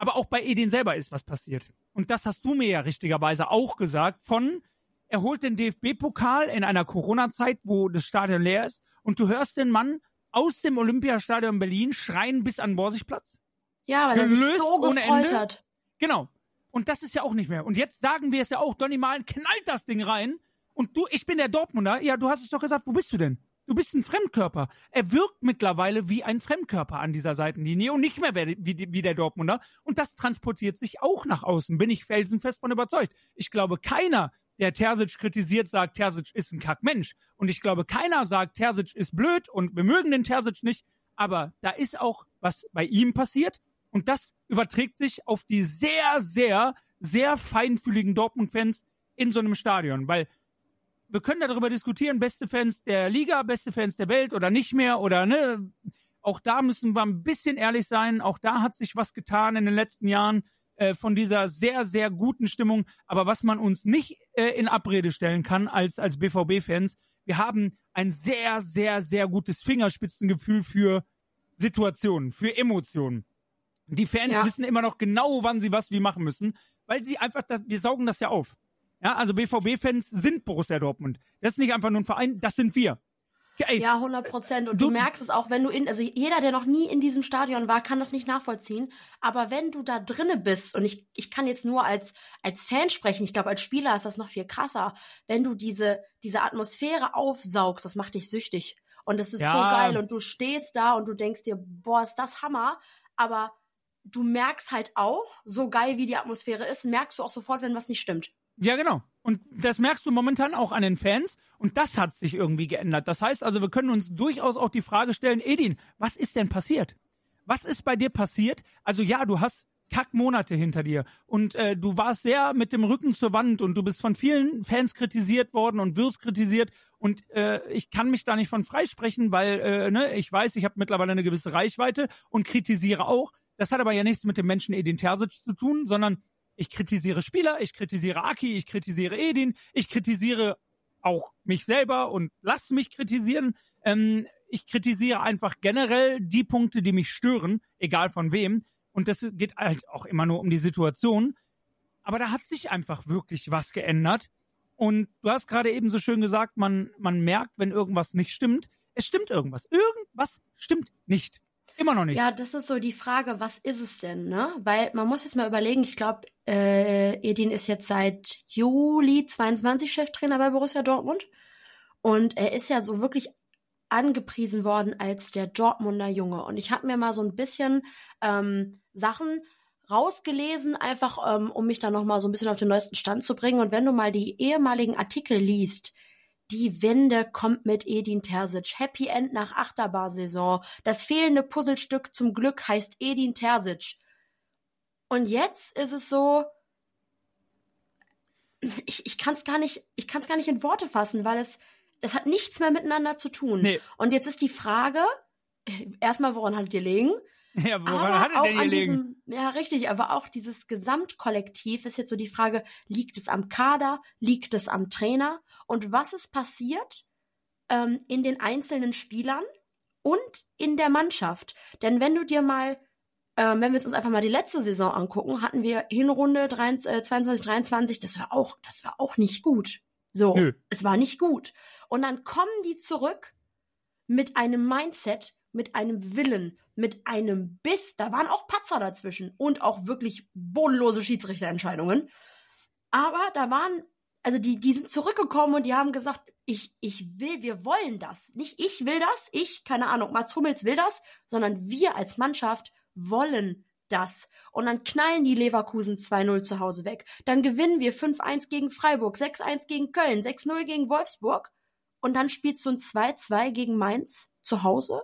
Aber auch bei Edin selber ist was passiert. Und das hast du mir ja richtigerweise auch gesagt, von er holt den DFB-Pokal in einer Corona-Zeit, wo das Stadion leer ist, und du hörst den Mann aus dem Olympiastadion Berlin schreien bis an Borsigplatz. Ja, weil er sich so gefreut hat. Genau. Und das ist ja auch nicht mehr. Und jetzt sagen wir es ja auch, Donny Malen knallt das Ding rein. Und du, ich bin der Dortmunder. Ja, du hast es doch gesagt, wo bist du denn? Du bist ein Fremdkörper. Er wirkt mittlerweile wie ein Fremdkörper an dieser Seitenlinie und nicht mehr wie, der Dortmunder. Und das transportiert sich auch nach außen, bin ich felsenfest von überzeugt. Ich glaube, keiner, der Terzic kritisiert, sagt, Terzic ist ein Kackmensch. Und ich glaube, keiner sagt, Terzic ist blöd und wir mögen den Terzic nicht. Aber da ist auch was bei ihm passiert. Und das überträgt sich auf die sehr, sehr, sehr feinfühligen Dortmund-Fans in so einem Stadion. Weil wir können darüber diskutieren, beste Fans der Liga, beste Fans der Welt oder nicht mehr oder ne. Auch da müssen wir ein bisschen ehrlich sein. Auch da hat sich was getan in den letzten Jahren. Äh, von dieser sehr, sehr guten Stimmung. Aber was man uns nicht äh, in Abrede stellen kann als, als BVB-Fans, wir haben ein sehr, sehr, sehr gutes Fingerspitzengefühl für Situationen, für Emotionen. Die Fans ja. wissen immer noch genau, wann sie was wie machen müssen, weil sie einfach, das, wir saugen das ja auf. Ja, also BVB-Fans sind Borussia Dortmund. Das ist nicht einfach nur ein Verein, das sind wir. Ey, ja, 100 Prozent. Und du, du, merkst es auch, wenn du in, also jeder, der noch nie in diesem Stadion war, kann das nicht nachvollziehen. Aber wenn du da drinne bist, und ich, ich kann jetzt nur als, als Fan sprechen, ich glaube, als Spieler ist das noch viel krasser, wenn du diese, diese Atmosphäre aufsaugst, das macht dich süchtig. Und das ist ja. so geil. Und du stehst da und du denkst dir, boah, ist das Hammer. Aber du merkst halt auch, so geil wie die Atmosphäre ist, merkst du auch sofort, wenn was nicht stimmt. Ja, genau. Und das merkst du momentan auch an den Fans. Und das hat sich irgendwie geändert. Das heißt also, wir können uns durchaus auch die Frage stellen, Edin, was ist denn passiert? Was ist bei dir passiert? Also ja, du hast Kackmonate hinter dir und äh, du warst sehr mit dem Rücken zur Wand und du bist von vielen Fans kritisiert worden und wirst kritisiert und äh, ich kann mich da nicht von freisprechen, weil äh, ne, ich weiß, ich habe mittlerweile eine gewisse Reichweite und kritisiere auch. Das hat aber ja nichts mit dem Menschen Edin Terzic zu tun, sondern ich kritisiere Spieler, ich kritisiere Aki, ich kritisiere Edin, ich kritisiere auch mich selber und lass mich kritisieren. Ähm, ich kritisiere einfach generell die Punkte, die mich stören, egal von wem. Und das geht halt auch immer nur um die Situation. Aber da hat sich einfach wirklich was geändert. Und du hast gerade eben so schön gesagt, man, man merkt, wenn irgendwas nicht stimmt. Es stimmt irgendwas. Irgendwas stimmt nicht. Immer noch nicht. Ja, das ist so die Frage, was ist es denn, ne? Weil man muss jetzt mal überlegen, ich glaube, äh, Edin ist jetzt seit Juli 22 Cheftrainer bei Borussia Dortmund. Und er ist ja so wirklich angepriesen worden als der Dortmunder Junge. Und ich habe mir mal so ein bisschen ähm, Sachen rausgelesen, einfach ähm, um mich da nochmal so ein bisschen auf den neuesten Stand zu bringen. Und wenn du mal die ehemaligen Artikel liest, die Wende kommt mit Edin Terzic. Happy End nach Achterbar-Saison. Das fehlende Puzzlestück zum Glück heißt Edin Terzic. Und jetzt ist es so, ich, ich kann es gar nicht, ich kann es gar nicht in Worte fassen, weil es, es hat nichts mehr miteinander zu tun. Nee. Und jetzt ist die Frage, erstmal, woran hattet ihr liegen? Ja, woran aber hat er denn gelegen? ja, richtig, aber auch dieses Gesamtkollektiv ist jetzt so die Frage, liegt es am Kader, liegt es am Trainer und was ist passiert ähm, in den einzelnen Spielern und in der Mannschaft? Denn wenn du dir mal, ähm, wenn wir uns einfach mal die letzte Saison angucken, hatten wir Hinrunde 23, äh, 22, 23, das war auch, das war auch nicht gut. So, Nö. es war nicht gut. Und dann kommen die zurück mit einem Mindset, mit einem Willen, mit einem Biss. Da waren auch Patzer dazwischen und auch wirklich bodenlose Schiedsrichterentscheidungen. Aber da waren, also die, die sind zurückgekommen und die haben gesagt, ich, ich will, wir wollen das. Nicht ich will das, ich, keine Ahnung, Mats Hummels will das, sondern wir als Mannschaft wollen das. Und dann knallen die Leverkusen 2-0 zu Hause weg. Dann gewinnen wir 5-1 gegen Freiburg, 6-1 gegen Köln, 6-0 gegen Wolfsburg. und dann spielst du ein 2-2 gegen Mainz zu Hause?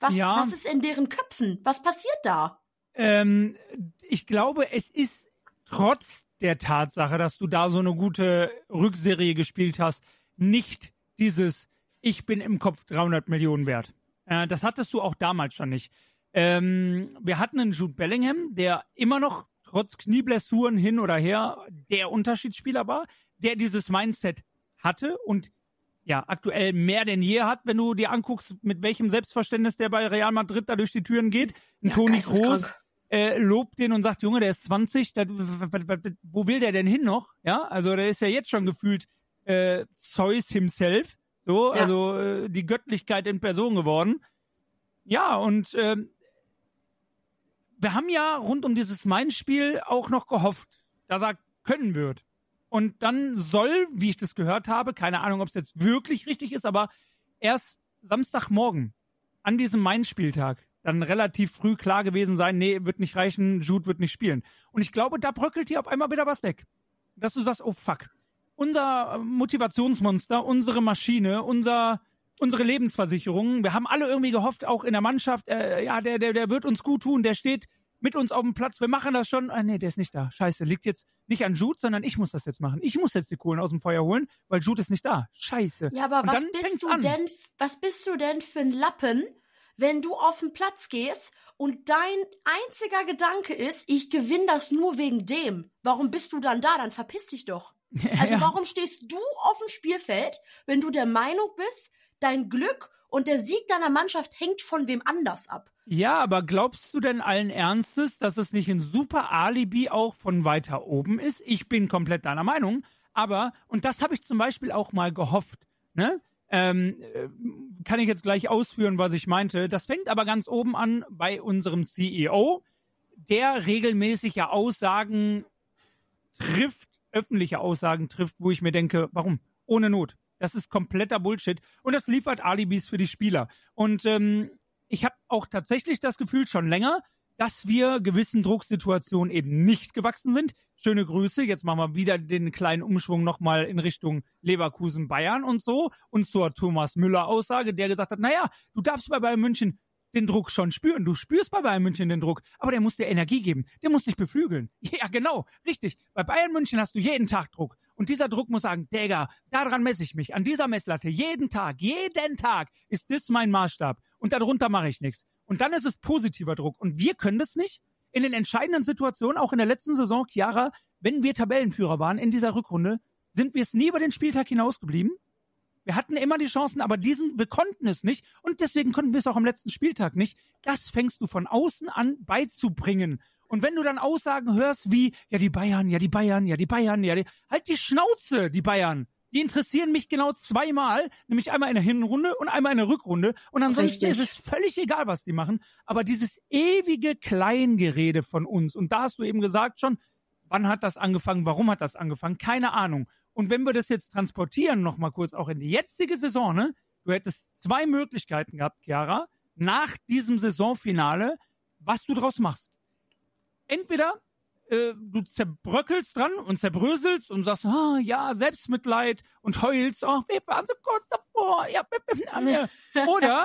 Was, Ja. was ist in deren Köpfen? Was passiert da? Ähm, ich glaube, es ist trotz der Tatsache, dass du da so eine gute Rückserie gespielt hast, nicht dieses Ich bin im Kopf 300 Millionen wert. Äh, das hattest du auch damals schon nicht. Ähm, wir hatten einen Jude Bellingham, der immer noch trotz Knieblessuren hin oder her der Unterschiedsspieler war, der dieses Mindset hatte und ja, aktuell mehr denn je hat, wenn du dir anguckst, mit welchem Selbstverständnis der bei Real Madrid da durch die Türen geht. Ein Ja, Toni. Kroos äh, lobt den und sagt, Junge, der ist 20, da, wo will der denn hin noch? Ja, also der ist ja jetzt schon gefühlt äh, Zeus himself, so, Ja. also äh, die Göttlichkeit in Person geworden. Ja, und ähm, wir haben ja rund um dieses Main-Spiel auch noch gehofft, dass er können wird. Und dann soll, wie ich das gehört habe, keine Ahnung, ob es jetzt wirklich richtig ist, aber erst Samstagmorgen an diesem Main-Spieltag dann relativ früh klar gewesen sein, nee, wird nicht reichen, Jude wird nicht spielen. Und ich glaube, da bröckelt hier auf einmal wieder was weg. Dass du sagst, oh fuck, unser äh, Motivationsmonster, unsere Maschine, unser, unsere Lebensversicherung, wir haben alle irgendwie gehofft, auch in der Mannschaft, äh, ja, der, der, der wird uns gut tun, der steht mit uns auf dem Platz, wir machen das schon. Ah, nee, der ist nicht da. Scheiße, liegt jetzt nicht an Jude, sondern ich muss das jetzt machen. Ich muss jetzt die Kohlen aus dem Feuer holen, weil Jude ist nicht da. Scheiße. Ja, aber Und was bist du an. denn, was bist du denn für ein Lappen, wenn du auf den Platz gehst und dein einziger Gedanke ist, ich gewinne das nur wegen dem? Warum bist du dann da? Dann verpiss dich doch. Also Ja. warum stehst du auf dem Spielfeld, wenn du der Meinung bist, dein Glück und der Sieg deiner Mannschaft hängt von wem anders ab? Ja, aber glaubst du denn allen Ernstes, dass es nicht ein super Alibi auch von weiter oben ist? Ich bin komplett deiner Meinung. Aber, und das habe ich zum Beispiel auch mal gehofft, ne? Ähm, äh, kann ich jetzt gleich ausführen, was ich meinte. Das fängt aber ganz oben an bei unserem CEO, der regelmäßig ja Aussagen trifft, öffentliche Aussagen trifft, wo ich mir denke, warum? Ohne Not. Das ist kompletter Bullshit. Und das liefert Alibis für die Spieler. Und ähm, ich habe auch tatsächlich das Gefühl schon länger, dass wir gewissen Drucksituationen eben nicht gewachsen sind. Schöne Grüße. Jetzt machen wir wieder den kleinen Umschwung nochmal in Richtung Leverkusen, Bayern und so. Und zur Thomas Müller Aussage, der gesagt hat, naja, du darfst bei Bayern München den Druck schon spüren. Du spürst bei Bayern München den Druck, aber der muss dir Energie geben. Der muss dich beflügeln. Ja, genau, richtig. Bei Bayern München hast du jeden Tag Druck. Und dieser Druck muss sagen, Digga, daran messe ich mich. An dieser Messlatte, jeden Tag, jeden Tag ist das mein Maßstab. Und darunter mache ich nichts. Und dann ist es positiver Druck. Und wir können das nicht. In den entscheidenden Situationen, auch in der letzten Saison, Chiara, wenn wir Tabellenführer waren in dieser Rückrunde, sind wir es nie über den Spieltag hinausgeblieben. Wir hatten immer die Chancen, aber diesen, wir konnten es nicht und deswegen konnten wir es auch am letzten Spieltag nicht. Das fängst du von außen an beizubringen. Und wenn du dann Aussagen hörst wie, ja, die Bayern, ja, die Bayern, ja, die Bayern, ja, die, halt die Schnauze, die Bayern. Die interessieren mich genau zweimal, nämlich einmal in der Hinrunde und einmal in der Rückrunde. Und ansonsten Richtig. ist es völlig egal, was die machen. Aber dieses ewige Kleingerede von uns, und da hast du eben gesagt schon, wann hat das angefangen, warum hat das angefangen, keine Ahnung. Und wenn wir das jetzt transportieren, nochmal kurz auch in die jetzige Saison, ne? Du hättest zwei Möglichkeiten gehabt, Chiara, nach diesem Saisonfinale, was du draus machst. Entweder äh, du zerbröckelst dran und zerbröselst und sagst, ah, ja, Selbstmitleid und heulst, oh, wir waren so kurz davor, ja. Oder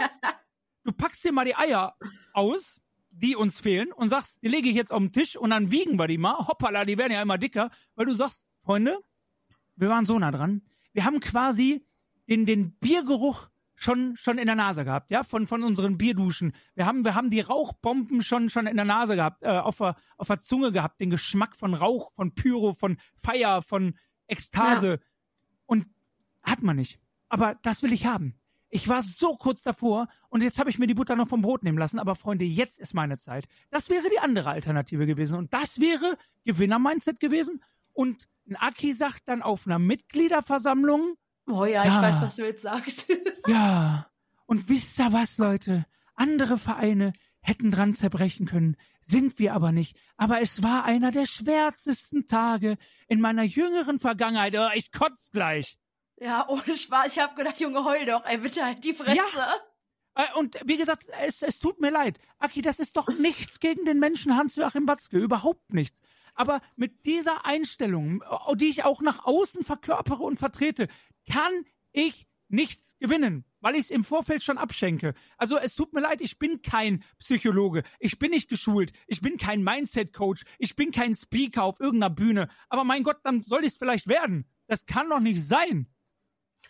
du packst dir mal die Eier aus, die uns fehlen, und sagst, die lege ich jetzt auf den Tisch und dann wiegen wir die mal. Hoppala, die werden ja immer dicker, weil du sagst, Freunde, wir waren so nah dran. Wir haben quasi den, den Biergeruch schon, schon in der Nase gehabt, ja, von, von unseren Bierduschen. Wir haben, wir haben die Rauchbomben schon, schon in der Nase gehabt, äh, auf, der, auf der Zunge gehabt, den Geschmack von Rauch, von Pyro, von Feier, von Ekstase. Und hat man nicht. Aber das will ich haben. Ich war so kurz davor und jetzt habe ich mir die Butter noch vom Brot nehmen lassen. Aber Freunde, jetzt ist meine Zeit. Das wäre die andere Alternative gewesen. Und das wäre Gewinner-Mindset gewesen. Und ein Aki sagt dann auf einer Mitgliederversammlung, Oh ja, ich Ja. weiß, was du jetzt sagst. ja, und wisst ihr was, Leute? Andere Vereine hätten dran zerbrechen können, sind wir aber nicht. Aber es war einer der schwärzesten Tage in meiner jüngeren Vergangenheit. Oh, ich kotz gleich. ja, ohne Spaß. Ich habe gedacht, Junge, heul doch. Ey, bitte halt die Fresse. Äh, Und wie gesagt, es, es tut mir leid. Aki, das ist doch nichts gegen den Menschen Hans-Joachim Watzke. Überhaupt nichts. Aber mit dieser Einstellung, äh, die ich auch nach außen verkörpere und vertrete, kann ich nichts gewinnen, weil ich es im Vorfeld schon abschenke. Also es tut mir leid, ich bin kein Psychologe, ich bin nicht geschult, ich bin kein Mindset-Coach, ich bin kein Speaker auf irgendeiner Bühne. Aber mein Gott, dann soll ich es vielleicht werden. Das kann doch nicht sein.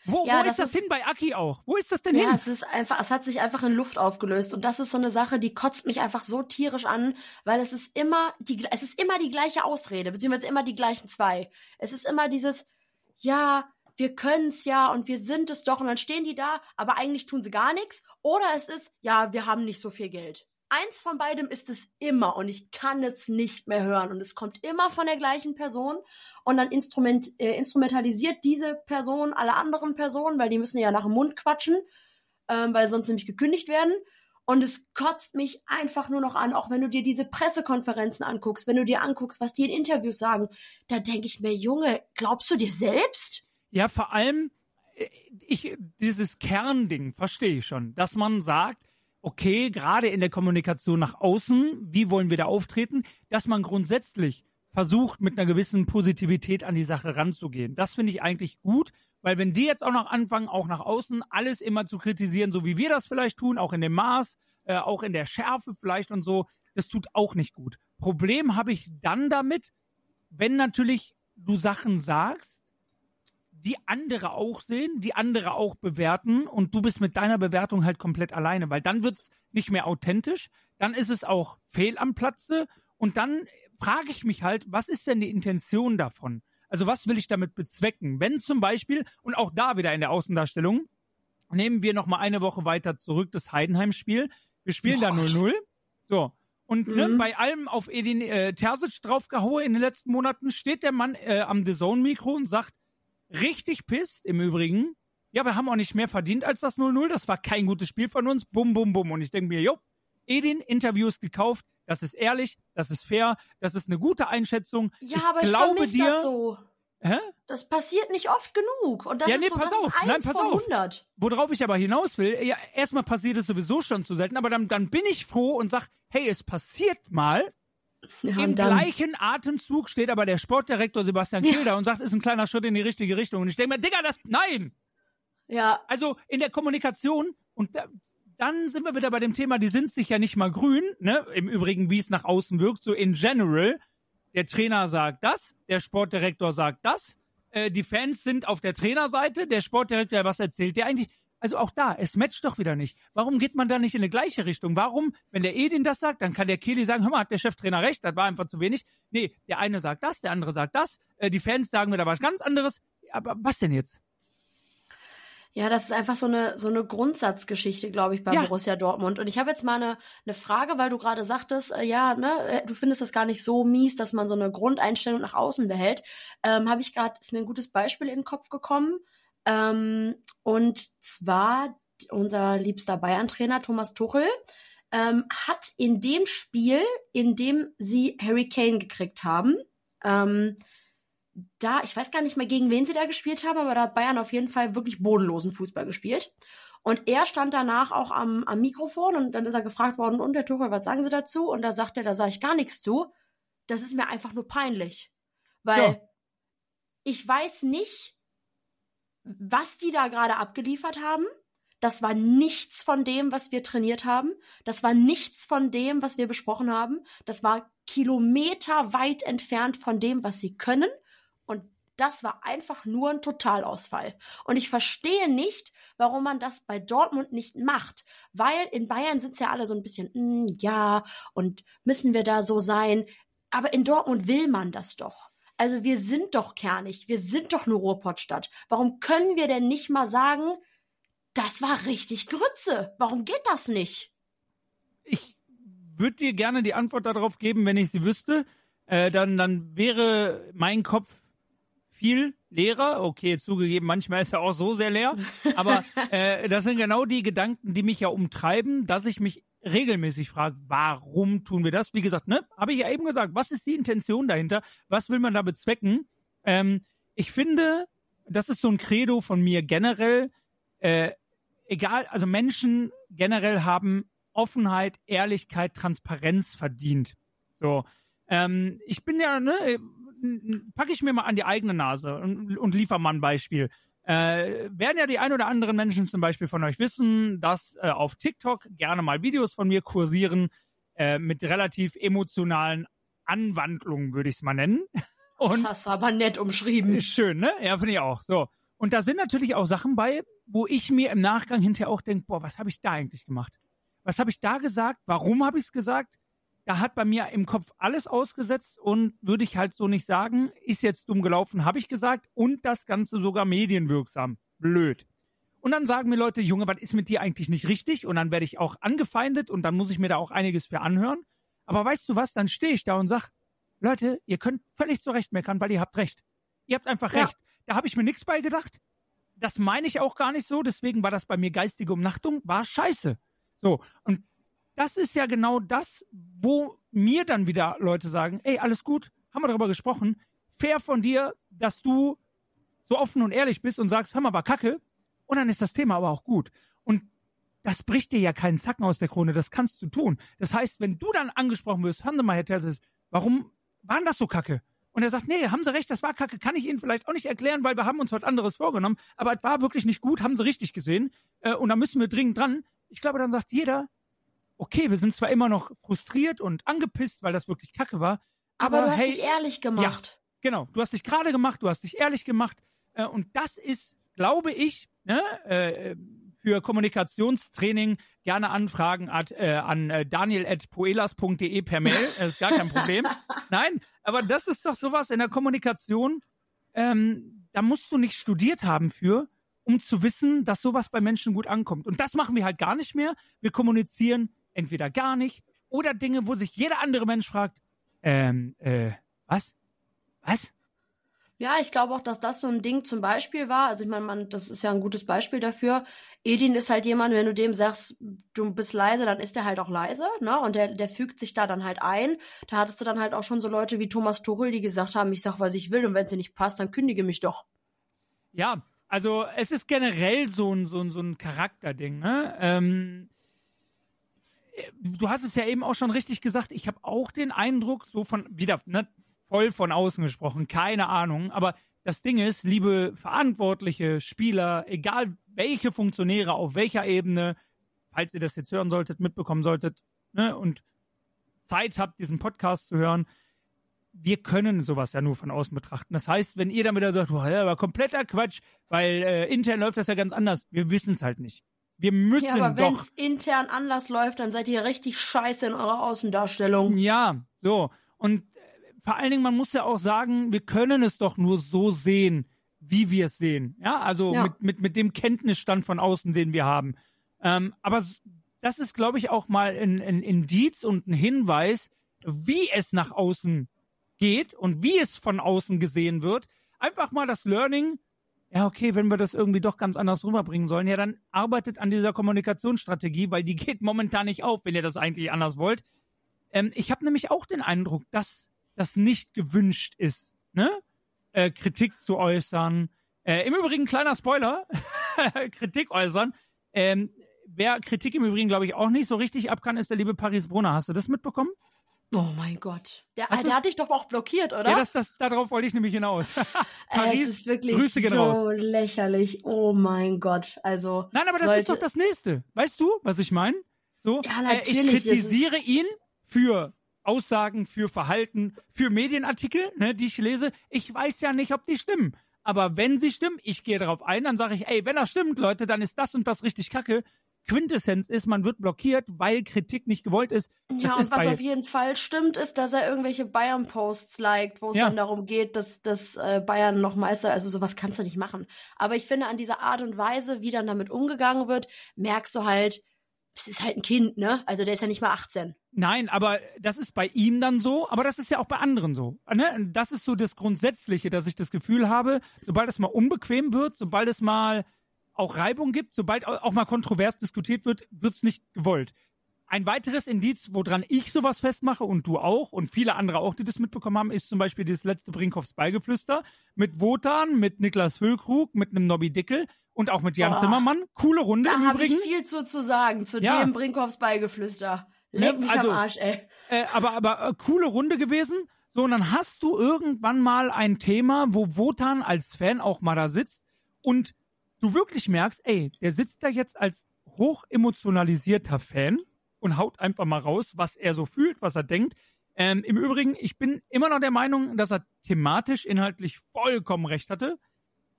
Wo, ja, wo ist das, ist, hin bei Aki auch? Wo ist das denn ja, hin? Ja, es ist einfach, es hat sich einfach in Luft aufgelöst und das ist so eine Sache, die kotzt mich einfach so tierisch an, weil es ist immer die, es ist immer die gleiche Ausrede, beziehungsweise immer die gleichen zwei. Es ist immer dieses, ja, wir können's ja und wir sind es doch und dann stehen die da, aber eigentlich tun sie gar nichts. Oder es ist, ja, wir haben nicht so viel Geld. Eins von beidem ist es immer und ich kann es nicht mehr hören und es kommt immer von der gleichen Person und dann instrument, äh, instrumentalisiert diese Person alle anderen Personen, weil die müssen ja nach dem Mund quatschen, ähm, weil sonst nämlich gekündigt werden. Und es kotzt mich einfach nur noch an, auch wenn du dir diese Pressekonferenzen anguckst, wenn du dir anguckst, was die in Interviews sagen, da denke ich mir, Junge, glaubst du dir selbst? Ja, vor allem, äh, ich, dieses Kernding verstehe ich schon, dass man sagt, okay, gerade in der Kommunikation nach außen, wie wollen wir da auftreten, dass man grundsätzlich versucht, mit einer gewissen Positivität an die Sache ranzugehen. Das finde ich eigentlich gut, weil wenn die jetzt auch noch anfangen, auch nach außen alles immer zu kritisieren, so wie wir das vielleicht tun, auch in dem Maß, äh, auch in der Schärfe vielleicht und so, das tut auch nicht gut. Problem habe ich dann damit, wenn natürlich du Sachen sagst, die andere auch sehen, die andere auch bewerten und du bist mit deiner Bewertung halt komplett alleine, weil dann wird es nicht mehr authentisch, dann ist es auch fehl am Platze und dann frage ich mich halt, was ist denn die Intention davon? Also was will ich damit bezwecken? Wenn zum Beispiel, und auch da wieder in der Außendarstellung, nehmen wir nochmal eine Woche weiter zurück das Heidenheim-Spiel. Wir spielen oh da 0-0. So. Und ne, mhm. bei allem auf Edin äh, Terzic draufgehauen in den letzten Monaten steht der Mann äh, am The Zone-Mikro und sagt, richtig pisst im Übrigen. Ja, wir haben auch nicht mehr verdient als das 0-0. Das war kein gutes Spiel von uns. Bum, bum, bum. Und ich denke mir, jo, Edin Interviews gekauft. Das ist ehrlich, das ist fair, das ist eine gute Einschätzung. Ja, ich aber ich glaube dir, das so. Hä? Das passiert nicht oft genug. Und das ja, nee, ist so, pass das auf. Ist Nein, pass auf. 100. Worauf ich aber hinaus will, ja, erstmal passiert es sowieso schon zu selten, aber dann, dann bin ich froh und sag, hey, es passiert mal. Ja, Im gleichen Atemzug steht aber der Sportdirektor Sebastian ja. Kilder und sagt, ist ein kleiner Schritt in die richtige Richtung. Und ich denke mir, Digga, das, nein! Ja. Also in der Kommunikation, und da, dann sind wir wieder bei dem Thema, die sind sich ja nicht mal grün, ne? Im Übrigen, wie es nach außen wirkt, so in general. Der Trainer sagt das, der Sportdirektor sagt das, äh, die Fans sind auf der Trainerseite, der Sportdirektor, was erzählt der eigentlich? Also auch da, es matcht doch wieder nicht. Warum geht man da nicht in eine gleiche Richtung? Warum, wenn der Edin das sagt, dann kann der Kili sagen, hör mal, hat der Cheftrainer recht, das war einfach zu wenig. Nee, der eine sagt das, der andere sagt das, äh, die Fans sagen mir da was ganz anderes. Aber was denn jetzt? Ja, das ist einfach so eine, so eine Grundsatzgeschichte, glaube ich, bei ja. Borussia Dortmund. Und ich habe jetzt mal eine, eine Frage, weil du gerade sagtest, äh, ja, ne, äh, du findest das gar nicht so mies, dass man so eine Grundeinstellung nach außen behält. Ähm, habe ich gerade, ist mir ein gutes Beispiel in den Kopf gekommen. Ähm, und zwar unser liebster Bayern-Trainer Thomas Tuchel ähm, hat in dem Spiel, in dem sie Harry Kane gekriegt haben, ähm, da, ich weiß gar nicht mehr, gegen wen sie da gespielt haben, aber da hat Bayern auf jeden Fall wirklich bodenlosen Fußball gespielt. Und er stand danach auch am, am Mikrofon und dann ist er gefragt worden, und der Tuchel, was sagen Sie dazu? Und da sagt er, da sage ich gar nichts zu. Das ist mir einfach nur peinlich. Weil ja. ich weiß nicht, was die da gerade abgeliefert haben, das war nichts von dem, was wir trainiert haben. Das war nichts von dem, was wir besprochen haben. Das war kilometerweit entfernt von dem, was sie können. Und das war einfach nur ein Totalausfall. Und ich verstehe nicht, warum man das bei Dortmund nicht macht. Weil in Bayern sind es ja alle so ein bisschen, mm, ja, und müssen wir da so sein. Aber in Dortmund will man das doch. Also wir sind doch kernig, wir sind doch eine Ruhrpottstadt. Warum können wir denn nicht mal sagen, das war richtig Grütze? Warum geht das nicht? Ich würde dir gerne die Antwort darauf geben, wenn ich sie wüsste. Äh, dann, dann wäre mein Kopf viel leerer. Okay, zugegeben, manchmal ist er auch so sehr leer. Aber äh, das sind genau die Gedanken, die mich ja umtreiben, dass ich mich regelmäßig fragt, warum tun wir das? Wie gesagt, ne, habe ich ja eben gesagt, was ist die Intention dahinter? Was will man da bezwecken? Ähm, ich finde, das ist so ein Credo von mir generell. Äh, egal, also Menschen generell haben Offenheit, Ehrlichkeit, Transparenz verdient. So, ähm, ich bin ja, ne, packe ich mir mal an die eigene Nase und, und liefer mal ein Beispiel. Äh, werden ja die ein oder anderen Menschen zum Beispiel von euch wissen, dass äh, auf TikTok gerne mal Videos von mir kursieren äh, mit relativ emotionalen Anwandlungen, würde ich es mal nennen. Und das hast du aber nett umschrieben. Schön, ne? Ja, finde ich auch. So. Und da sind natürlich auch Sachen bei, wo ich mir im Nachgang hinterher auch denke, boah, was habe ich da eigentlich gemacht? Was habe ich da gesagt? Warum habe ich es gesagt? Da hat bei mir im Kopf alles ausgesetzt und würde ich halt so nicht sagen, ist jetzt dumm gelaufen, habe ich gesagt und das Ganze sogar medienwirksam. Blöd. Und dann sagen mir Leute, Junge, was ist mit dir eigentlich nicht richtig? Und dann werde ich auch angefeindet und dann muss ich mir da auch einiges für anhören. Aber weißt du was, dann stehe ich da und sag, Leute, ihr könnt völlig zurecht meckern, weil ihr habt recht. Ihr habt einfach ja. recht. Da habe ich mir nichts bei gedacht. Das meine ich auch gar nicht so, deswegen war das bei mir geistige Umnachtung, war scheiße. So, und das ist ja genau das, wo mir dann wieder Leute sagen, ey, alles gut, haben wir darüber gesprochen, fair von dir, dass du so offen und ehrlich bist und sagst, hör mal, war kacke, und dann ist das Thema aber auch gut. Und das bricht dir ja keinen Zacken aus der Krone, das kannst du tun. Das heißt, wenn du dann angesprochen wirst, hören Sie mal, Herr Terses, warum war das so kacke? Und er sagt, nee, haben Sie recht, das war kacke, kann ich Ihnen vielleicht auch nicht erklären, weil wir haben uns was anderes vorgenommen, aber es war wirklich nicht gut, haben Sie richtig gesehen, äh, und da müssen wir dringend dran. Ich glaube, dann sagt jeder, okay, wir sind zwar immer noch frustriert und angepisst, weil das wirklich kacke war, aber, aber du hast hey, dich ehrlich gemacht. Ja, genau, du hast dich gerade gemacht, du hast dich ehrlich gemacht, äh, und das ist, glaube ich, ne, äh, für Kommunikationstraining gerne anfragen at, äh, an äh, daniel.poelas.de per Mail. Das ist gar kein Problem. Nein, aber das ist doch sowas in der Kommunikation, ähm, da musst du nicht studiert haben für, um zu wissen, dass sowas bei Menschen gut ankommt. Und das machen wir halt gar nicht mehr. Wir kommunizieren entweder gar nicht oder Dinge, wo sich jeder andere Mensch fragt, ähm, äh, was? Was? Ja, ich glaube auch, dass das so ein Ding zum Beispiel war. Also ich meine, man, das ist ja ein gutes Beispiel dafür. Edin ist halt jemand, wenn du dem sagst, du bist leise, dann ist der halt auch leise, ne? Und der, der fügt sich da dann halt ein. Da hattest du dann halt auch schon so Leute wie Thomas Tuchel, die gesagt haben, ich sag, was ich will und wenn es dir nicht passt, dann kündige mich doch. Ja, also es ist generell so ein, so ein, so ein Charakterding, ne? Ähm, du hast es ja eben auch schon richtig gesagt, ich habe auch den Eindruck, so von, wieder, ne, voll von außen gesprochen, keine Ahnung. Aber das Ding ist, liebe verantwortliche Spieler, egal welche Funktionäre auf welcher Ebene, falls ihr das jetzt hören solltet, mitbekommen solltet, ne, und Zeit habt, diesen Podcast zu hören, wir können sowas ja nur von außen betrachten. Das heißt, wenn ihr dann wieder sagt, oh, ja, aber kompletter Quatsch, weil äh, intern läuft das ja ganz anders, wir wissen es halt nicht. Wir müssen ja, aber wenn es intern anders läuft, dann seid ihr richtig scheiße in eurer Außendarstellung. Ja, so. Und vor allen Dingen, man muss ja auch sagen, wir können es doch nur so sehen, wie wir es sehen. Ja, also ja. Mit, mit, mit dem Kenntnisstand von außen, den wir haben. Ähm, aber das ist, glaube ich, auch mal ein, ein Indiz und ein Hinweis, wie es nach außen geht und wie es von außen gesehen wird. Einfach mal das Learning, ja, okay, wenn wir das irgendwie doch ganz anders rüberbringen sollen, ja, dann arbeitet an dieser Kommunikationsstrategie, weil die geht momentan nicht auf, wenn ihr das eigentlich anders wollt. Ähm, ich habe nämlich auch den Eindruck, dass das nicht gewünscht ist, ne? Äh, Kritik zu äußern. Äh, Im Übrigen, kleiner Spoiler, Kritik äußern. Ähm, wer Kritik im Übrigen, glaube ich, auch nicht so richtig ab kann, ist der liebe Paris Brunner. Hast du das mitbekommen? Oh mein Gott. Der, der hat dich doch auch blockiert, oder? Ja, das, das, darauf wollte ich nämlich hinaus. Paris, es ist wirklich Grüße so raus. lächerlich. Oh mein Gott. Also. Nein, aber das sollte... ist doch das Nächste. Weißt du, was ich meine? So, ja, natürlich. Äh, ich kritisiere ihn für Aussagen, für Verhalten, für Medienartikel, ne, die ich lese. Ich weiß ja nicht, ob die stimmen. Aber wenn sie stimmen, ich gehe darauf ein, dann sage ich, ey, wenn das stimmt, Leute, dann ist das und das richtig kacke. Quintessenz ist, man wird blockiert, weil Kritik nicht gewollt ist. Das ja, ist und was auf jeden Fall stimmt, ist, dass er irgendwelche Bayern-Posts liked, wo es ja. dann darum geht, dass, dass äh, Bayern noch Meister, also sowas kannst du nicht machen. Aber ich finde, an dieser Art und Weise, wie dann damit umgegangen wird, merkst du halt, es ist halt ein Kind, ne? Also der ist ja nicht mal 18. Nein, aber das ist bei ihm dann so, aber das ist ja auch bei anderen so. Ne? Das ist so das Grundsätzliche, dass ich das Gefühl habe, sobald es mal unbequem wird, sobald es mal auch Reibung gibt, sobald auch mal kontrovers diskutiert wird, wird es nicht gewollt. Ein weiteres Indiz, woran ich sowas festmache und du auch und viele andere auch, die das mitbekommen haben, ist zum Beispiel das letzte Brinkhoffs Beigeflüster mit Wotan, mit Niklas Füllkrug, mit einem Nobby Dickel und auch mit Jan Boah. Zimmermann. Coole Runde da im Übrigen. Da habe ich viel zu, zu sagen, zu ja. dem Brinkhoffs Beigeflüster. Leg ne, mich also, am Arsch, ey. Äh, aber aber äh, coole Runde gewesen. So, und dann hast du irgendwann mal ein Thema, wo Wotan als Fan auch mal da sitzt und du wirklich merkst, ey, der sitzt da jetzt als hoch emotionalisierter Fan und haut einfach mal raus, was er so fühlt, was er denkt. Ähm, Im Übrigen, ich bin immer noch der Meinung, dass er thematisch, inhaltlich vollkommen recht hatte.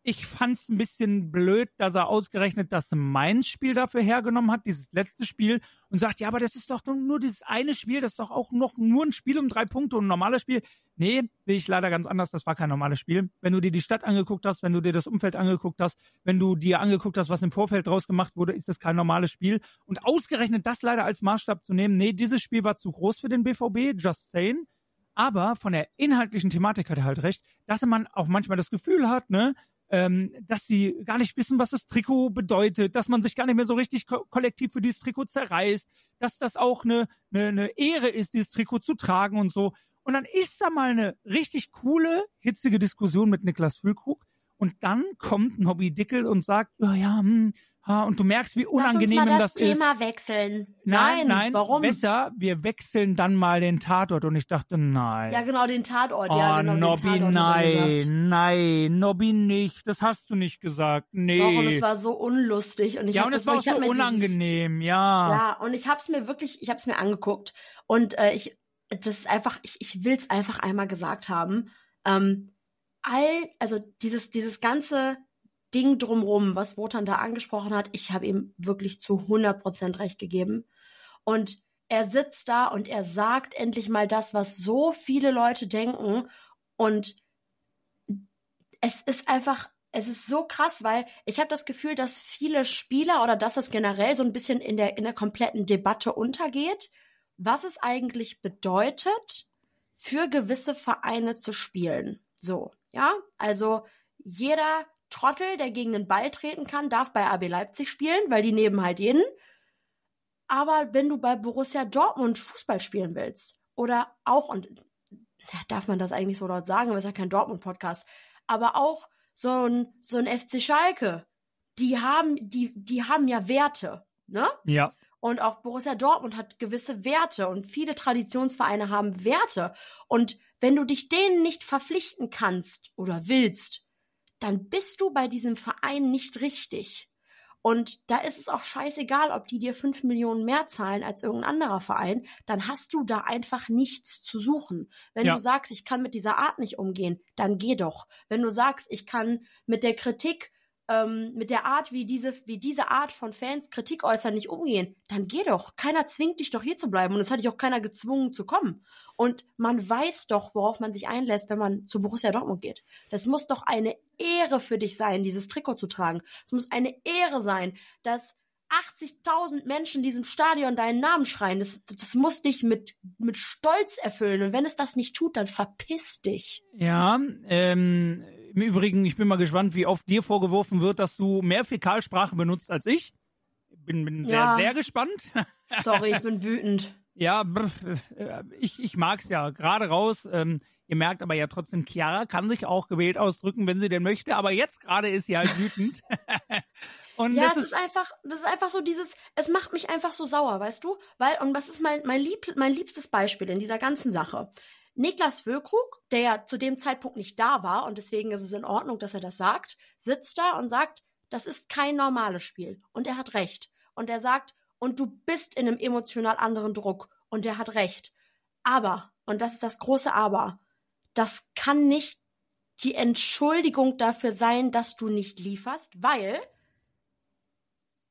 Ich fand es ein bisschen blöd, dass er ausgerechnet das Mainz-Spiel dafür hergenommen hat, dieses letzte Spiel, und sagt, ja, aber das ist doch nur dieses eine Spiel, das ist doch auch noch nur ein Spiel um drei Punkte und ein normales Spiel. Nee, sehe ich leider ganz anders, das war kein normales Spiel. Wenn du dir die Stadt angeguckt hast, wenn du dir das Umfeld angeguckt hast, wenn du dir angeguckt hast, was im Vorfeld draus gemacht wurde, ist das kein normales Spiel. Und ausgerechnet das leider als Maßstab zu nehmen, nee, dieses Spiel war zu groß für den BVB, just saying. Aber von der inhaltlichen Thematik hat er halt recht, dass man auch manchmal das Gefühl hat, ne, ähm, dass sie gar nicht wissen, was das Trikot bedeutet, dass man sich gar nicht mehr so richtig ko kollektiv für dieses Trikot zerreißt, dass das auch eine, eine, eine Ehre ist, dieses Trikot zu tragen und so. Und dann ist da mal eine richtig coole, hitzige Diskussion mit Niklas Füllkrug. Und dann kommt Nobby Dickel und sagt, ja, ja, hm, und du merkst, wie unangenehm Lass uns mal das, das Thema ist. wechseln. Nein, Nein, nein, warum? besser, wir wechseln dann mal den Tatort. Und ich dachte, nein. Ja, genau, den Tatort. Oh, ja, genau, Nobby, nein, nein, Nobby nicht. Das hast du nicht gesagt. Nee. Doch, und es war so unlustig. Und ich ja, hab und das es war auch so mir dieses- unangenehm, ja. Ja, und ich hab's mir wirklich, ich hab's mir angeguckt. Und äh, ich, das ist einfach, ich, ich will's einfach einmal gesagt haben. Ähm, all, also dieses, dieses ganze Ding drumrum, was Wotan da angesprochen hat, ich habe ihm wirklich zu 100% recht gegeben. Und er sitzt da und er sagt endlich mal das, was so viele Leute denken. Und es ist einfach, es ist so krass, weil ich habe das Gefühl, dass viele Spieler oder dass es generell so ein bisschen in der, in der kompletten Debatte untergeht, was es eigentlich bedeutet, für gewisse Vereine zu spielen. So, ja, also jeder Trottel, der gegen den Ball treten kann, darf bei RB Leipzig spielen, weil die nehmen halt jeden. Aber wenn du bei Borussia Dortmund Fußball spielen willst oder auch, und darf man das eigentlich so laut sagen, aber es ist ja kein Dortmund-Podcast, aber auch so ein, so ein FC Schalke, die haben, die, die haben ja Werte, ne? Ja. Und auch Borussia Dortmund hat gewisse Werte und viele Traditionsvereine haben Werte. Und wenn du dich denen nicht verpflichten kannst oder willst, dann bist du bei diesem Verein nicht richtig. Und da ist es auch scheißegal, ob die dir fünf Millionen mehr zahlen als irgendein anderer Verein, dann hast du da einfach nichts zu suchen. Wenn Ja. du sagst, ich kann mit dieser Art nicht umgehen, dann geh doch. Wenn du sagst, ich kann mit der Kritik, ähm, mit der Art, wie diese, wie diese Art von Fans Kritik äußern, nicht umgehen, dann geh doch. Keiner zwingt dich doch hier zu bleiben und es hat dich auch keiner gezwungen zu kommen. Und man weiß doch, worauf man sich einlässt, wenn man zu Borussia Dortmund geht. Das muss doch eine Ehre für dich sein, dieses Trikot zu tragen. Es muss eine Ehre sein, dass 80.000 Menschen in diesem Stadion deinen Namen schreien. Das, das muss dich mit, mit Stolz erfüllen. Und wenn es das nicht tut, dann verpiss dich. Ja, ähm, im Übrigen, ich bin mal gespannt, wie oft dir vorgeworfen wird, dass du mehr Fäkalsprache benutzt als ich. Bin, bin sehr, Ja. sehr gespannt. Sorry, ich bin wütend. Ja, äh, ich, ich mag's ja. Gerade raus. Ähm, ihr merkt aber ja trotzdem, Chiara kann sich auch gewählt ausdrücken, wenn sie denn möchte. Aber jetzt gerade ist sie halt wütend. Und Ja, das es ist einfach, das ist einfach so dieses, es macht mich einfach so sauer, weißt du? Weil, und was ist mein, mein, lieb, mein liebstes Beispiel in dieser ganzen Sache? Niklas Füllkrug, der ja zu dem Zeitpunkt nicht da war und deswegen ist es in Ordnung, dass er das sagt, sitzt da und sagt, das ist kein normales Spiel. Und er hat recht. Und er sagt, und du bist in einem emotional anderen Druck. Und er hat recht. Aber, und das ist das große Aber, das kann nicht die Entschuldigung dafür sein, dass du nicht lieferst, weil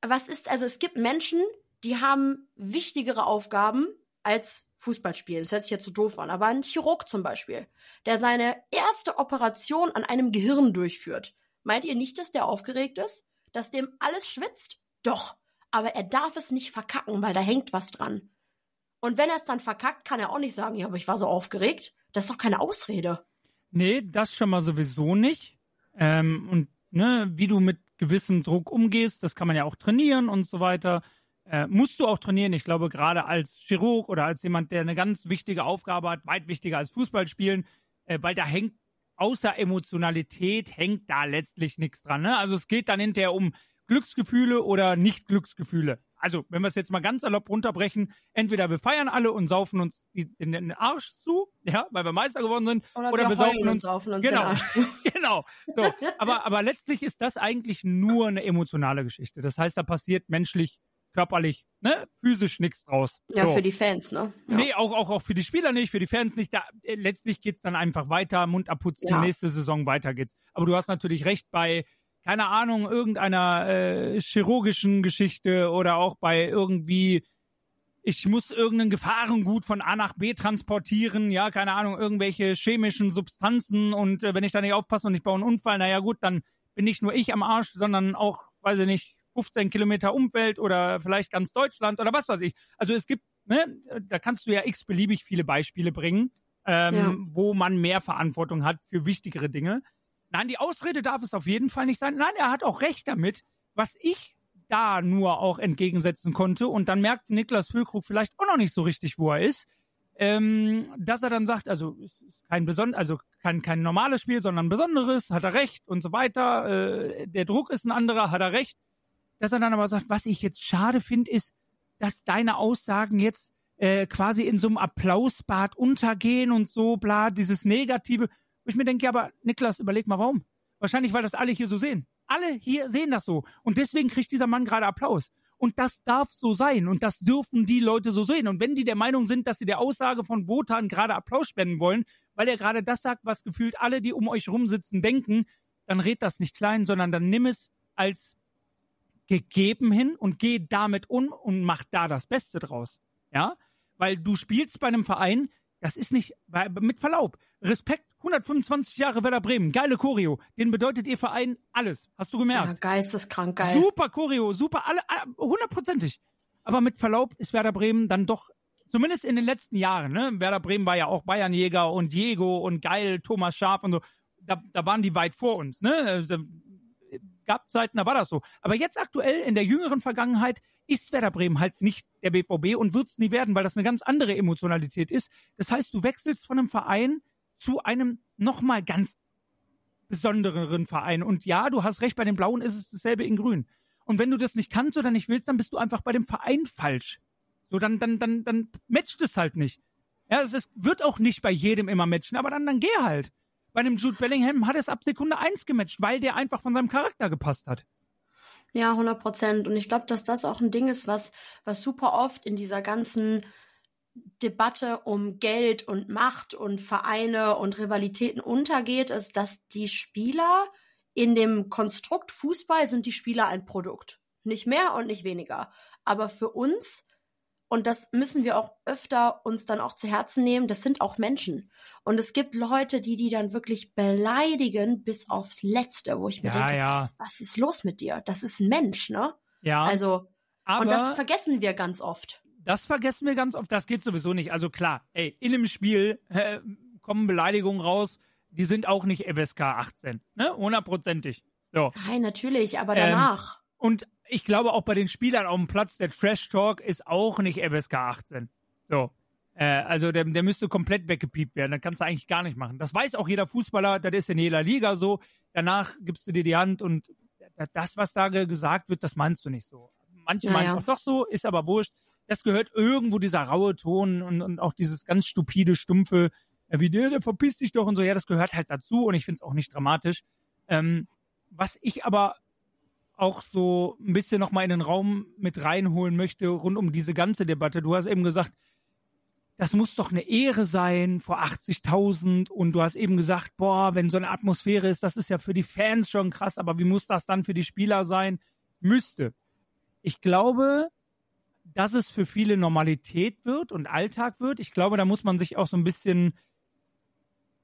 was ist, also es gibt Menschen, die haben wichtigere Aufgaben als Fußballspielen. Das hört sich jetzt so doof an, aber ein Chirurg zum Beispiel, der seine erste Operation an einem Gehirn durchführt. Meint ihr nicht, dass der aufgeregt ist? Dass dem alles schwitzt? Doch. Aber er darf es nicht verkacken, weil da hängt was dran. Und wenn er es dann verkackt, kann er auch nicht sagen, ja, aber ich war so aufgeregt. Das ist doch keine Ausrede. Nee, das schon mal sowieso nicht. Ähm, und ne, wie du mit gewissem Druck umgehst, das kann man ja auch trainieren und so weiter. Äh, musst du auch trainieren. Ich glaube, gerade als Chirurg oder als jemand, der eine ganz wichtige Aufgabe hat, weit wichtiger als Fußball spielen, äh, weil da hängt außer Emotionalität hängt da letztlich nichts dran. Ne? Also es geht dann hinterher um Glücksgefühle oder Nicht-Glücksgefühle. Also, wenn wir es jetzt mal ganz salopp runterbrechen, entweder wir feiern alle und saufen uns die, den, Arsch zu, ja, weil wir Meister geworden sind, oder, oder wir, saufen uns, saufen uns genau, den Arsch zu. genau. So, aber, aber letztlich ist das eigentlich nur eine emotionale Geschichte. Das heißt, da passiert menschlich körperlich, ne, physisch nichts draus. Ja, so. für die Fans, ne? Ja. Nee, auch, auch, auch für die Spieler nicht, für die Fans nicht. Da, äh, letztlich geht's dann einfach weiter, Mund abputzen, ja. nächste Saison weiter geht's. Aber du hast natürlich recht bei, keine Ahnung, irgendeiner äh, chirurgischen Geschichte oder auch bei irgendwie, ich muss irgendein Gefahrengut von A nach B transportieren, ja, keine Ahnung, irgendwelche chemischen Substanzen und äh, wenn ich da nicht aufpasse und ich baue einen Unfall, naja gut, dann bin nicht nur ich am Arsch, sondern auch, weiß ich nicht, 15 Kilometer Umwelt oder vielleicht ganz Deutschland oder was weiß ich. Also es gibt, ne, da kannst du ja x-beliebig viele Beispiele bringen, ähm, ja. wo man mehr Verantwortung hat für wichtigere Dinge. Nein, die Ausrede darf es auf jeden Fall nicht sein. Nein, er hat auch recht damit. Was ich da nur auch entgegensetzen konnte und dann merkt Niklas Füllkrug vielleicht auch noch nicht so richtig, wo er ist, ähm, dass er dann sagt, also kein beson also kein, kein normales Spiel, sondern ein besonderes, hat er recht und so weiter. Äh, der Druck ist ein anderer, hat er recht dass er dann aber sagt, was ich jetzt schade finde, ist, dass deine Aussagen jetzt äh, quasi in so einem Applausbad untergehen und so, bla, dieses Negative. Wo ich mir denke, ja, aber Niklas, überleg mal warum. Wahrscheinlich, weil das alle hier so sehen. Alle hier sehen das so. Und deswegen kriegt dieser Mann gerade Applaus. Und das darf so sein. Und das dürfen die Leute so sehen. Und wenn die der Meinung sind, dass sie der Aussage von Wotan gerade Applaus spenden wollen, weil er gerade das sagt, was gefühlt alle, die um euch rumsitzen, denken, dann red das nicht klein, sondern dann nimm es als gegeben hin und geh damit um und mach da das Beste draus. Ja? Weil du spielst bei einem Verein, das ist nicht, mit Verlaub, Respekt, 125 Jahre Werder Bremen, geile Choreo, den bedeutet ihr Verein alles. Hast du gemerkt? Ja, geisteskrank geil. Super Choreo, super, alle, hundertprozentig. Aber mit Verlaub ist Werder Bremen dann doch, zumindest in den letzten Jahren, ne? Werder Bremen war ja auch Bayernjäger und Diego und geil, Thomas Schaf und so. Da, da waren die weit vor uns, ne? Gab Zeiten, da war das so. Aber jetzt aktuell in der jüngeren Vergangenheit ist Werder Bremen halt nicht der BVB und wird es nie werden, weil das eine ganz andere Emotionalität ist. Das heißt, du wechselst von einem Verein zu einem nochmal ganz besondereren Verein. Und ja, du hast recht, bei den Blauen ist es dasselbe in Grün. Und wenn du das nicht kannst oder nicht willst, dann bist du einfach bei dem Verein falsch. So, dann, dann, dann, dann matcht es halt nicht. Ja, es ist, wird auch nicht bei jedem immer matchen, aber dann, dann geh halt bei einem Jude Bellingham hat es ab Sekunde 1 gematcht, weil der einfach von seinem Charakter gepasst hat. Ja, 100 Prozent. Und ich glaube, dass das auch ein Ding ist, was, was super oft in dieser ganzen Debatte um Geld und Macht und Vereine und Rivalitäten untergeht, ist, dass die Spieler in dem Konstrukt Fußball sind die Spieler ein Produkt. Nicht mehr und nicht weniger. Aber für uns und das müssen wir auch öfter uns dann auch zu Herzen nehmen. Das sind auch Menschen. Und es gibt Leute, die die dann wirklich beleidigen bis aufs Letzte, wo ich mir ja, denke, ja. Was, was, ist los mit dir? Das ist ein Mensch, ne? Ja. Also, aber und das vergessen wir ganz oft. Das vergessen wir ganz oft. Das geht sowieso nicht. Also klar, ey, in einem Spiel äh, kommen Beleidigungen raus, die sind auch nicht FSK 18, ne? Hundertprozentig. So. Nein, natürlich, aber danach. Ähm, und ich glaube auch bei den Spielern auf dem Platz, der Trash Talk ist auch nicht FSK 18. So. Äh, also der, der müsste komplett weggepiept werden. Das kannst du eigentlich gar nicht machen. Das weiß auch jeder Fußballer, das ist in jeder Liga so. Danach gibst du dir die Hand und das, was da gesagt wird, das meinst du nicht so. Manche naja. meinen es auch doch so, ist aber wurscht. Das gehört irgendwo dieser raue Ton und, und auch dieses ganz stupide, stumpfe, äh, wie der, der verpisst dich doch und so. Ja, das gehört halt dazu und ich finde es auch nicht dramatisch. Ähm, was ich aber auch so ein bisschen nochmal in den Raum mit reinholen möchte, rund um diese ganze Debatte. Du hast eben gesagt, das muss doch eine Ehre sein vor 80.000 und du hast eben gesagt, boah, wenn so eine Atmosphäre ist, das ist ja für die Fans schon krass, aber wie muss das dann für die Spieler sein? Müsste. Ich glaube, dass es für viele Normalität wird und Alltag wird. Ich glaube, da muss man sich auch so ein bisschen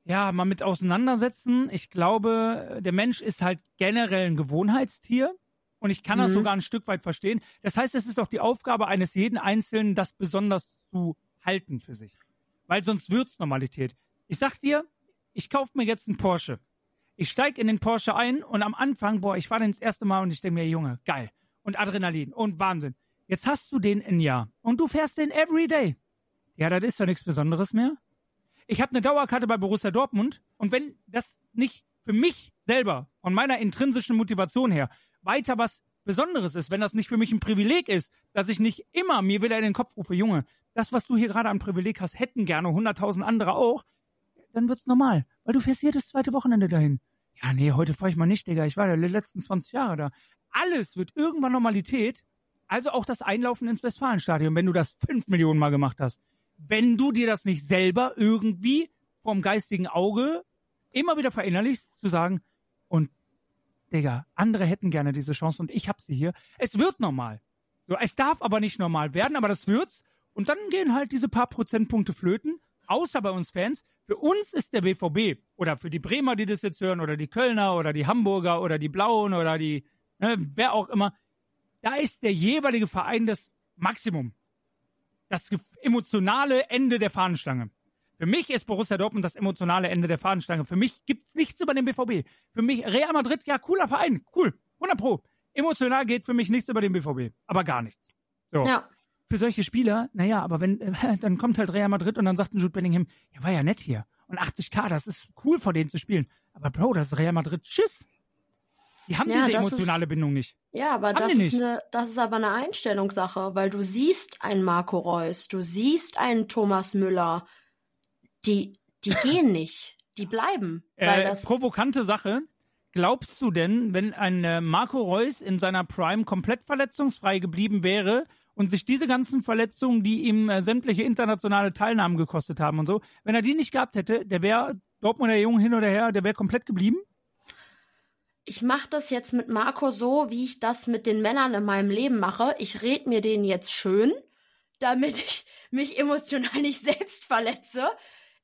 ja, mal mit auseinandersetzen. Ich glaube, der Mensch ist halt generell ein Gewohnheitstier. Und ich kann mhm. das sogar ein Stück weit verstehen. Das heißt, es ist auch die Aufgabe eines jeden Einzelnen, das besonders zu halten für sich. Weil sonst wird's Normalität. Ich sag dir, ich kaufe mir jetzt einen Porsche. Ich steig in den Porsche ein und am Anfang, boah, ich fahre den das erste Mal und ich denke mir, Junge, geil. Und Adrenalin und Wahnsinn. Jetzt hast du den ein Jahr und du fährst den every day. Ja, das ist ja nichts Besonderes mehr. Ich habe eine Dauerkarte bei Borussia Dortmund und wenn das nicht für mich selber, von meiner intrinsischen Motivation her, weiter was Besonderes ist, wenn das nicht für mich ein Privileg ist, dass ich nicht immer mir wieder in den Kopf rufe, Junge, das, was du hier gerade an Privileg hast, hätten gerne hunderttausend andere auch, dann wird's normal, weil du fährst jedes zweite Wochenende dahin. Ja, nee, heute fahre ich mal nicht, Digga, ich war ja die letzten 20 Jahre da. Alles wird irgendwann Normalität, also auch das Einlaufen ins Westfalenstadion, wenn du das fünf Millionen Mal gemacht hast. Wenn du dir das nicht selber irgendwie vom geistigen Auge immer wieder verinnerlichst, zu sagen, und Digga, andere hätten gerne diese Chance und ich hab sie hier. Es wird normal. So, es darf aber nicht normal werden, aber das wird's. Und dann gehen halt diese paar Prozentpunkte flöten, außer bei uns Fans. Für uns ist der BVB oder für die Bremer, die das jetzt hören, oder die Kölner oder die Hamburger oder die Blauen oder die, ne, wer auch immer, da ist der jeweilige Verein das Maximum. Das emotionale Ende der Fahnenstange. Für mich ist Borussia Dortmund das emotionale Ende der Fahnenstange. Für mich gibt es nichts über den BVB. Für mich Real Madrid, ja, cooler Verein, cool, 100 Pro. Emotional geht für mich nichts über den BVB, aber gar nichts. So. Ja. Für solche Spieler, naja, aber wenn, äh, dann kommt halt Real Madrid und dann sagt ein Jude Bellingham, ja, war ja nett hier. Und 80k, das ist cool vor denen zu spielen. Aber Bro, das ist Real Madrid, tschüss. Die haben ja, diese emotionale ist, Bindung nicht. Ja, aber das ist, eine, das ist aber eine Einstellungssache, weil du siehst einen Marco Reus, du siehst einen Thomas Müller, die, die gehen nicht. Die bleiben. Weil äh, das provokante Sache. Glaubst du denn, wenn ein äh, Marco Reus in seiner Prime komplett verletzungsfrei geblieben wäre und sich diese ganzen Verletzungen, die ihm äh, sämtliche internationale Teilnahmen gekostet haben und so, wenn er die nicht gehabt hätte, der wäre Dortmunder Jungen hin oder her, der wäre komplett geblieben? Ich mache das jetzt mit Marco so, wie ich das mit den Männern in meinem Leben mache. Ich red mir den jetzt schön, damit ich mich emotional nicht selbst verletze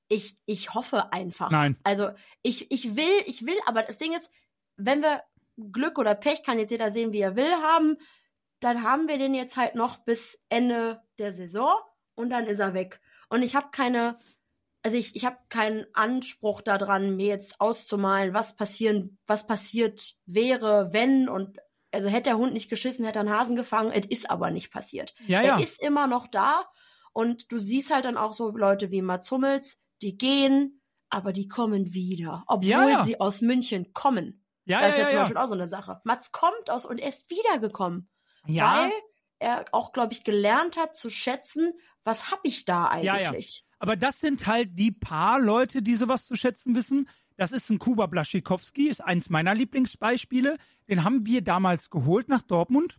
ich, ich hoffe einfach. Nein. Also ich, ich will, ich will, aber das Ding ist, wenn wir Glück oder Pech, kann jetzt jeder sehen, wie er will, haben, dann haben wir den jetzt halt noch bis Ende der Saison und dann ist er weg. Und ich habe keine, also ich, ich habe keinen Anspruch daran, mir jetzt auszumalen, was passieren, was passiert wäre, wenn und also hätte der Hund nicht geschissen, hätte er einen Hasen gefangen, es ist aber nicht passiert. Ja, er ja. ist immer noch da und du siehst halt dann auch so Leute wie Mats Hummels, die gehen, aber die kommen wieder, obwohl ja, ja. sie aus München kommen. Ja, das ist ja, ja zum Beispiel auch so eine Sache. Mats kommt aus und er ist wiedergekommen. Ja. Weil er auch, glaube ich, gelernt hat zu schätzen, was habe ich da eigentlich. Aber das sind halt die paar Leute, die sowas zu schätzen wissen. Das ist ein Kuba Blaschikowski, ist eins meiner Lieblingsbeispiele. Den haben wir damals geholt nach Dortmund.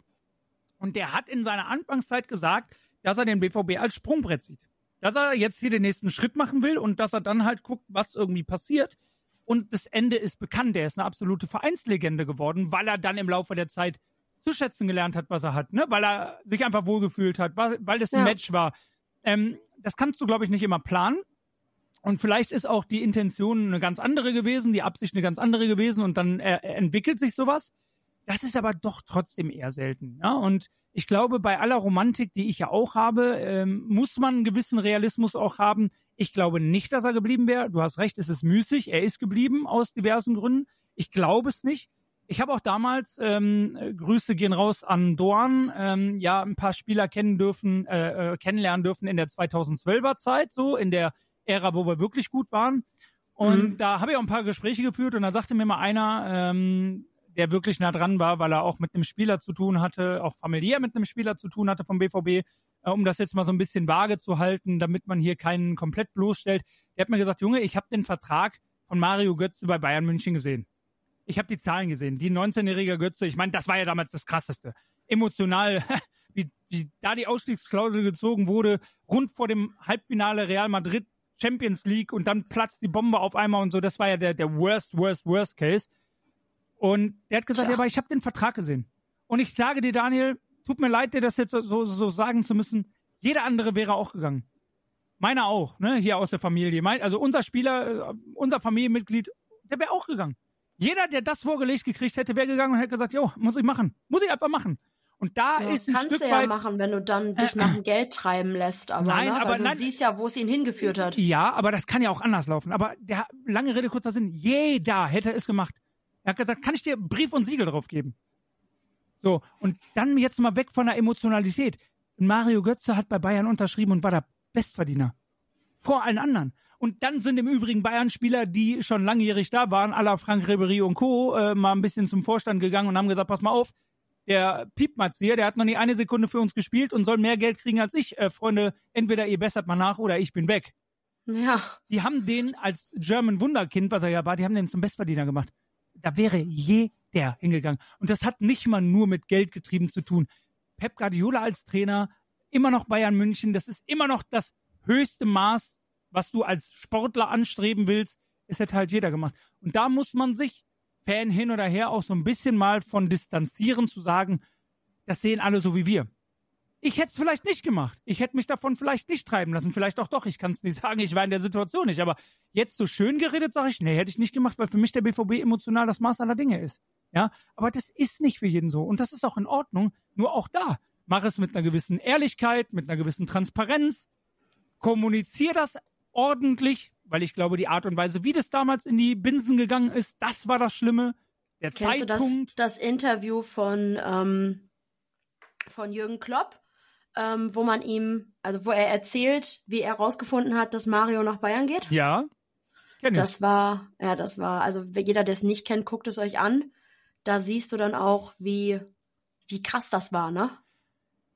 Und der hat in seiner Anfangszeit gesagt, dass er den BVB als Sprungbrett sieht dass er jetzt hier den nächsten Schritt machen will und dass er dann halt guckt, was irgendwie passiert. Und das Ende ist bekannt. Er ist eine absolute Vereinslegende geworden, weil er dann im Laufe der Zeit zu schätzen gelernt hat, was er hat, ne? Weil er sich einfach wohlgefühlt hat, weil, weil das ein ja. Match war. Ähm, das kannst du, glaube ich, nicht immer planen. Und vielleicht ist auch die Intention eine ganz andere gewesen, die Absicht eine ganz andere gewesen und dann äh, entwickelt sich sowas. Das ist aber doch trotzdem eher selten. Ja? Und ich glaube, bei aller Romantik, die ich ja auch habe, ähm, muss man einen gewissen Realismus auch haben. Ich glaube nicht, dass er geblieben wäre. Du hast recht, es ist müßig. Er ist geblieben aus diversen Gründen. Ich glaube es nicht. Ich habe auch damals, ähm, Grüße gehen raus an Dorn, ähm, ja, ein paar Spieler kennen dürfen, äh, äh kennenlernen dürfen in der 2012er Zeit, so in der Ära, wo wir wirklich gut waren. Und mhm. da habe ich auch ein paar Gespräche geführt und da sagte mir mal einer, ähm, der wirklich nah dran war, weil er auch mit einem Spieler zu tun hatte, auch familiär mit einem Spieler zu tun hatte vom BVB, äh, um das jetzt mal so ein bisschen vage zu halten, damit man hier keinen komplett bloßstellt. Der hat mir gesagt, Junge, ich habe den Vertrag von Mario Götze bei Bayern München gesehen. Ich habe die Zahlen gesehen. Die 19-jährige Götze, ich meine, das war ja damals das Krasseste. Emotional, wie, wie da die Ausstiegsklausel gezogen wurde, rund vor dem Halbfinale Real Madrid Champions League und dann platzt die Bombe auf einmal und so. Das war ja der, der worst, worst, worst Case. Und der hat gesagt, Tja. ja, aber ich habe den Vertrag gesehen. Und ich sage dir, Daniel, tut mir leid, dir das jetzt so, so, sagen zu müssen. Jeder andere wäre auch gegangen. Meiner auch, ne, hier aus der Familie. Mein, also unser Spieler, äh, unser Familienmitglied, der wäre auch gegangen. Jeder, der das vorgelegt gekriegt hätte, wäre gegangen und hätte gesagt, jo, muss ich machen. Muss ich einfach machen. Und da ja, ist ein kannst Stück du ja weit, machen, wenn du dann dich nach dem Geld treiben lässt. Aber, nein, ne? aber du nein, siehst ja, wo es ihn hingeführt hat. Ja, aber das kann ja auch anders laufen. Aber der lange Rede kurzer Sinn, jeder hätte es gemacht. Er hat gesagt, kann ich dir Brief und Siegel drauf geben? So, und dann jetzt mal weg von der Emotionalität. Mario Götze hat bei Bayern unterschrieben und war der Bestverdiener. Vor allen anderen. Und dann sind im Übrigen Bayern-Spieler, die schon langjährig da waren, à la Frank Ribery und Co., äh, mal ein bisschen zum Vorstand gegangen und haben gesagt, pass mal auf, der Piepmatzieher, der hat noch nie eine Sekunde für uns gespielt und soll mehr Geld kriegen als ich. Äh, Freunde, entweder ihr bessert mal nach oder ich bin weg. Ja. Die haben den als German Wunderkind, was er ja war, die haben den zum Bestverdiener gemacht. Da wäre jeder hingegangen. Und das hat nicht mal nur mit Geld getrieben zu tun. Pep Guardiola als Trainer, immer noch Bayern München, das ist immer noch das höchste Maß, was du als Sportler anstreben willst. Es hätte halt jeder gemacht. Und da muss man sich Fan hin oder her auch so ein bisschen mal von distanzieren, zu sagen, das sehen alle so wie wir. Ich hätte es vielleicht nicht gemacht. Ich hätte mich davon vielleicht nicht treiben lassen. Vielleicht auch doch. Ich kann es nicht sagen. Ich war in der Situation nicht. Aber jetzt so schön geredet, sage ich, nee, hätte ich nicht gemacht, weil für mich der BVB emotional das Maß aller Dinge ist. Ja, aber das ist nicht für jeden so. Und das ist auch in Ordnung. Nur auch da. Mach es mit einer gewissen Ehrlichkeit, mit einer gewissen Transparenz. Kommunizier das ordentlich weil ich glaube, die Art und Weise, wie das damals in die Binsen gegangen ist, das war das Schlimme. Der Kennst Zeitpunkt. du das, das Interview von, ähm, von Jürgen Klopp, ähm, wo man ihm, also wo er erzählt, wie er herausgefunden hat, dass Mario nach Bayern geht? Ja. Das war, ja, das war, also jeder, der es nicht kennt, guckt es euch an. Da siehst du dann auch, wie, wie krass das war, ne?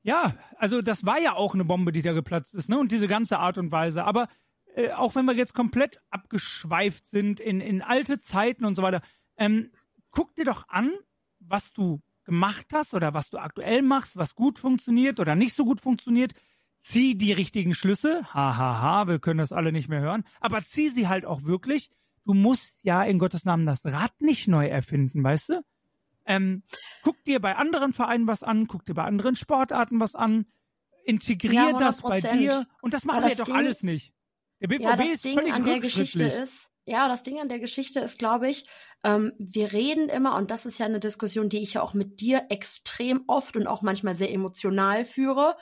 Ja, also das war ja auch eine Bombe, die da geplatzt ist, ne? Und diese ganze Art und Weise. Aber äh, auch wenn wir jetzt komplett abgeschweift sind in, in alte Zeiten und so weiter, ähm, guck dir doch an, was du gemacht hast oder was du aktuell machst, was gut funktioniert oder nicht so gut funktioniert. Zieh die richtigen Schlüsse. Hahaha, ha, ha, wir können das alle nicht mehr hören. Aber zieh sie halt auch wirklich. Du musst ja in Gottes Namen das Rad nicht neu erfinden, weißt du? Ähm, guck dir bei anderen Vereinen was an, guck dir bei anderen Sportarten was an, integrier ja, das bei dir und das machen wir doch Ding, alles nicht. Der BVB ja, das ist Ding an der Geschichte ist, ja, das Ding an der Geschichte ist, glaube ich, ähm, wir reden immer, und das ist ja eine Diskussion, die ich ja auch mit dir extrem oft und auch manchmal sehr emotional führe.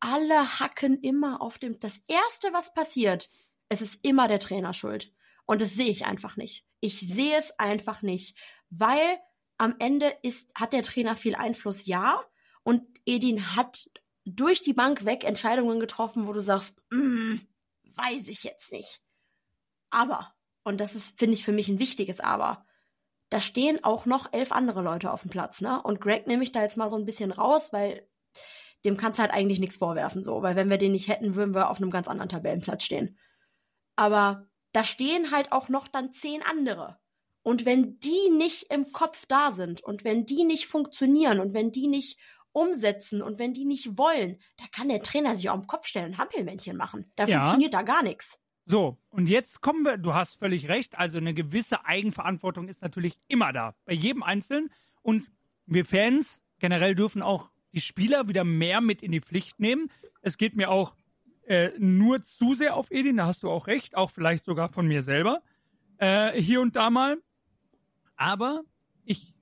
Alle hacken immer auf dem, das erste, was passiert, es ist immer der Trainer schuld. Und das sehe ich einfach nicht. Ich sehe es einfach nicht, weil am Ende ist, hat der Trainer viel Einfluss, ja. Und Edin hat durch die Bank weg Entscheidungen getroffen, wo du sagst, mm, weiß ich jetzt nicht. Aber, und das ist, finde ich, für mich ein wichtiges Aber, da stehen auch noch elf andere Leute auf dem Platz, ne? Und Greg nehme ich da jetzt mal so ein bisschen raus, weil dem kannst du halt eigentlich nichts vorwerfen, so. Weil wenn wir den nicht hätten, würden wir auf einem ganz anderen Tabellenplatz stehen. Aber da stehen halt auch noch dann zehn andere. Und wenn die nicht im Kopf da sind und wenn die nicht funktionieren und wenn die nicht umsetzen und wenn die nicht wollen, da kann der Trainer sich auch im Kopf stellen und Hampelmännchen machen. Da ja. funktioniert da gar nichts. So, und jetzt kommen wir, du hast völlig recht, also eine gewisse Eigenverantwortung ist natürlich immer da, bei jedem Einzelnen. Und wir Fans generell dürfen auch die Spieler wieder mehr mit in die Pflicht nehmen. Es geht mir auch äh, nur zu sehr auf Edin, da hast du auch recht, auch vielleicht sogar von mir selber, äh, hier und da mal. Aber ich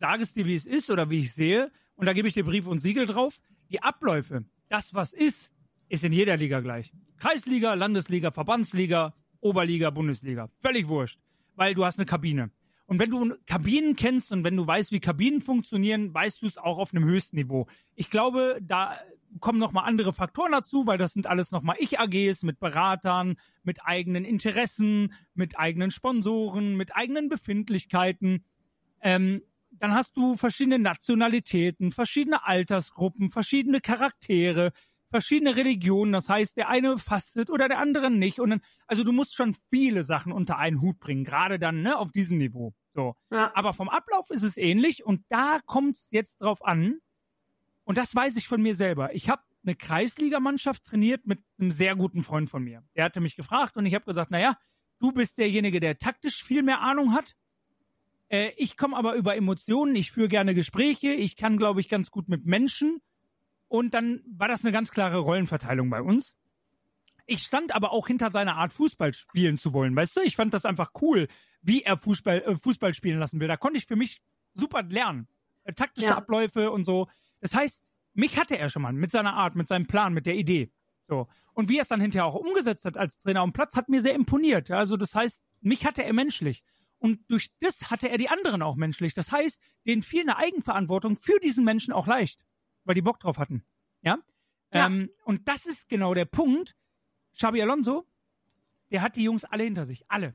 sage es dir, wie es ist oder wie ich sehe, und da gebe ich dir Brief und Siegel drauf. Die Abläufe, das was ist, ist in jeder Liga gleich. Kreisliga, Landesliga, Verbandsliga, Oberliga, Bundesliga. Völlig wurscht. Weil du hast eine Kabine. Und wenn du Kabinen kennst und wenn du weißt, wie Kabinen funktionieren, weißt du es auch auf einem höchsten Niveau. Ich glaube, da kommen nochmal andere Faktoren dazu, weil das sind alles nochmal Ich-AGs mit Beratern, mit eigenen Interessen, mit eigenen Sponsoren, mit eigenen Befindlichkeiten. Ähm, dann hast du verschiedene Nationalitäten, verschiedene Altersgruppen, verschiedene Charaktere, verschiedene Religionen. Das heißt, der eine fastet oder der andere nicht. Und dann, also du musst schon viele Sachen unter einen Hut bringen, gerade dann ne, auf diesem Niveau. So. Ja. Aber vom Ablauf ist es ähnlich und da kommt es jetzt drauf an. Und das weiß ich von mir selber. Ich habe eine Kreisligamannschaft trainiert mit einem sehr guten Freund von mir. Der hatte mich gefragt und ich habe gesagt, naja, du bist derjenige, der taktisch viel mehr Ahnung hat. Äh, ich komme aber über Emotionen, ich führe gerne Gespräche, ich kann, glaube ich, ganz gut mit Menschen. Und dann war das eine ganz klare Rollenverteilung bei uns. Ich stand aber auch hinter seiner Art, Fußball spielen zu wollen. Weißt du, ich fand das einfach cool, wie er Fußball, äh, Fußball spielen lassen will. Da konnte ich für mich super lernen. Äh, taktische ja. Abläufe und so. Das heißt, mich hatte er schon mal mit seiner Art, mit seinem Plan, mit der Idee. So. Und wie er es dann hinterher auch umgesetzt hat als Trainer am Platz, hat mir sehr imponiert. Also das heißt, mich hatte er menschlich. Und durch das hatte er die anderen auch menschlich. Das heißt, denen fiel eine Eigenverantwortung für diesen Menschen auch leicht, weil die Bock drauf hatten. Ja. ja. Ähm, und das ist genau der Punkt. Xabi Alonso, der hat die Jungs alle hinter sich. Alle.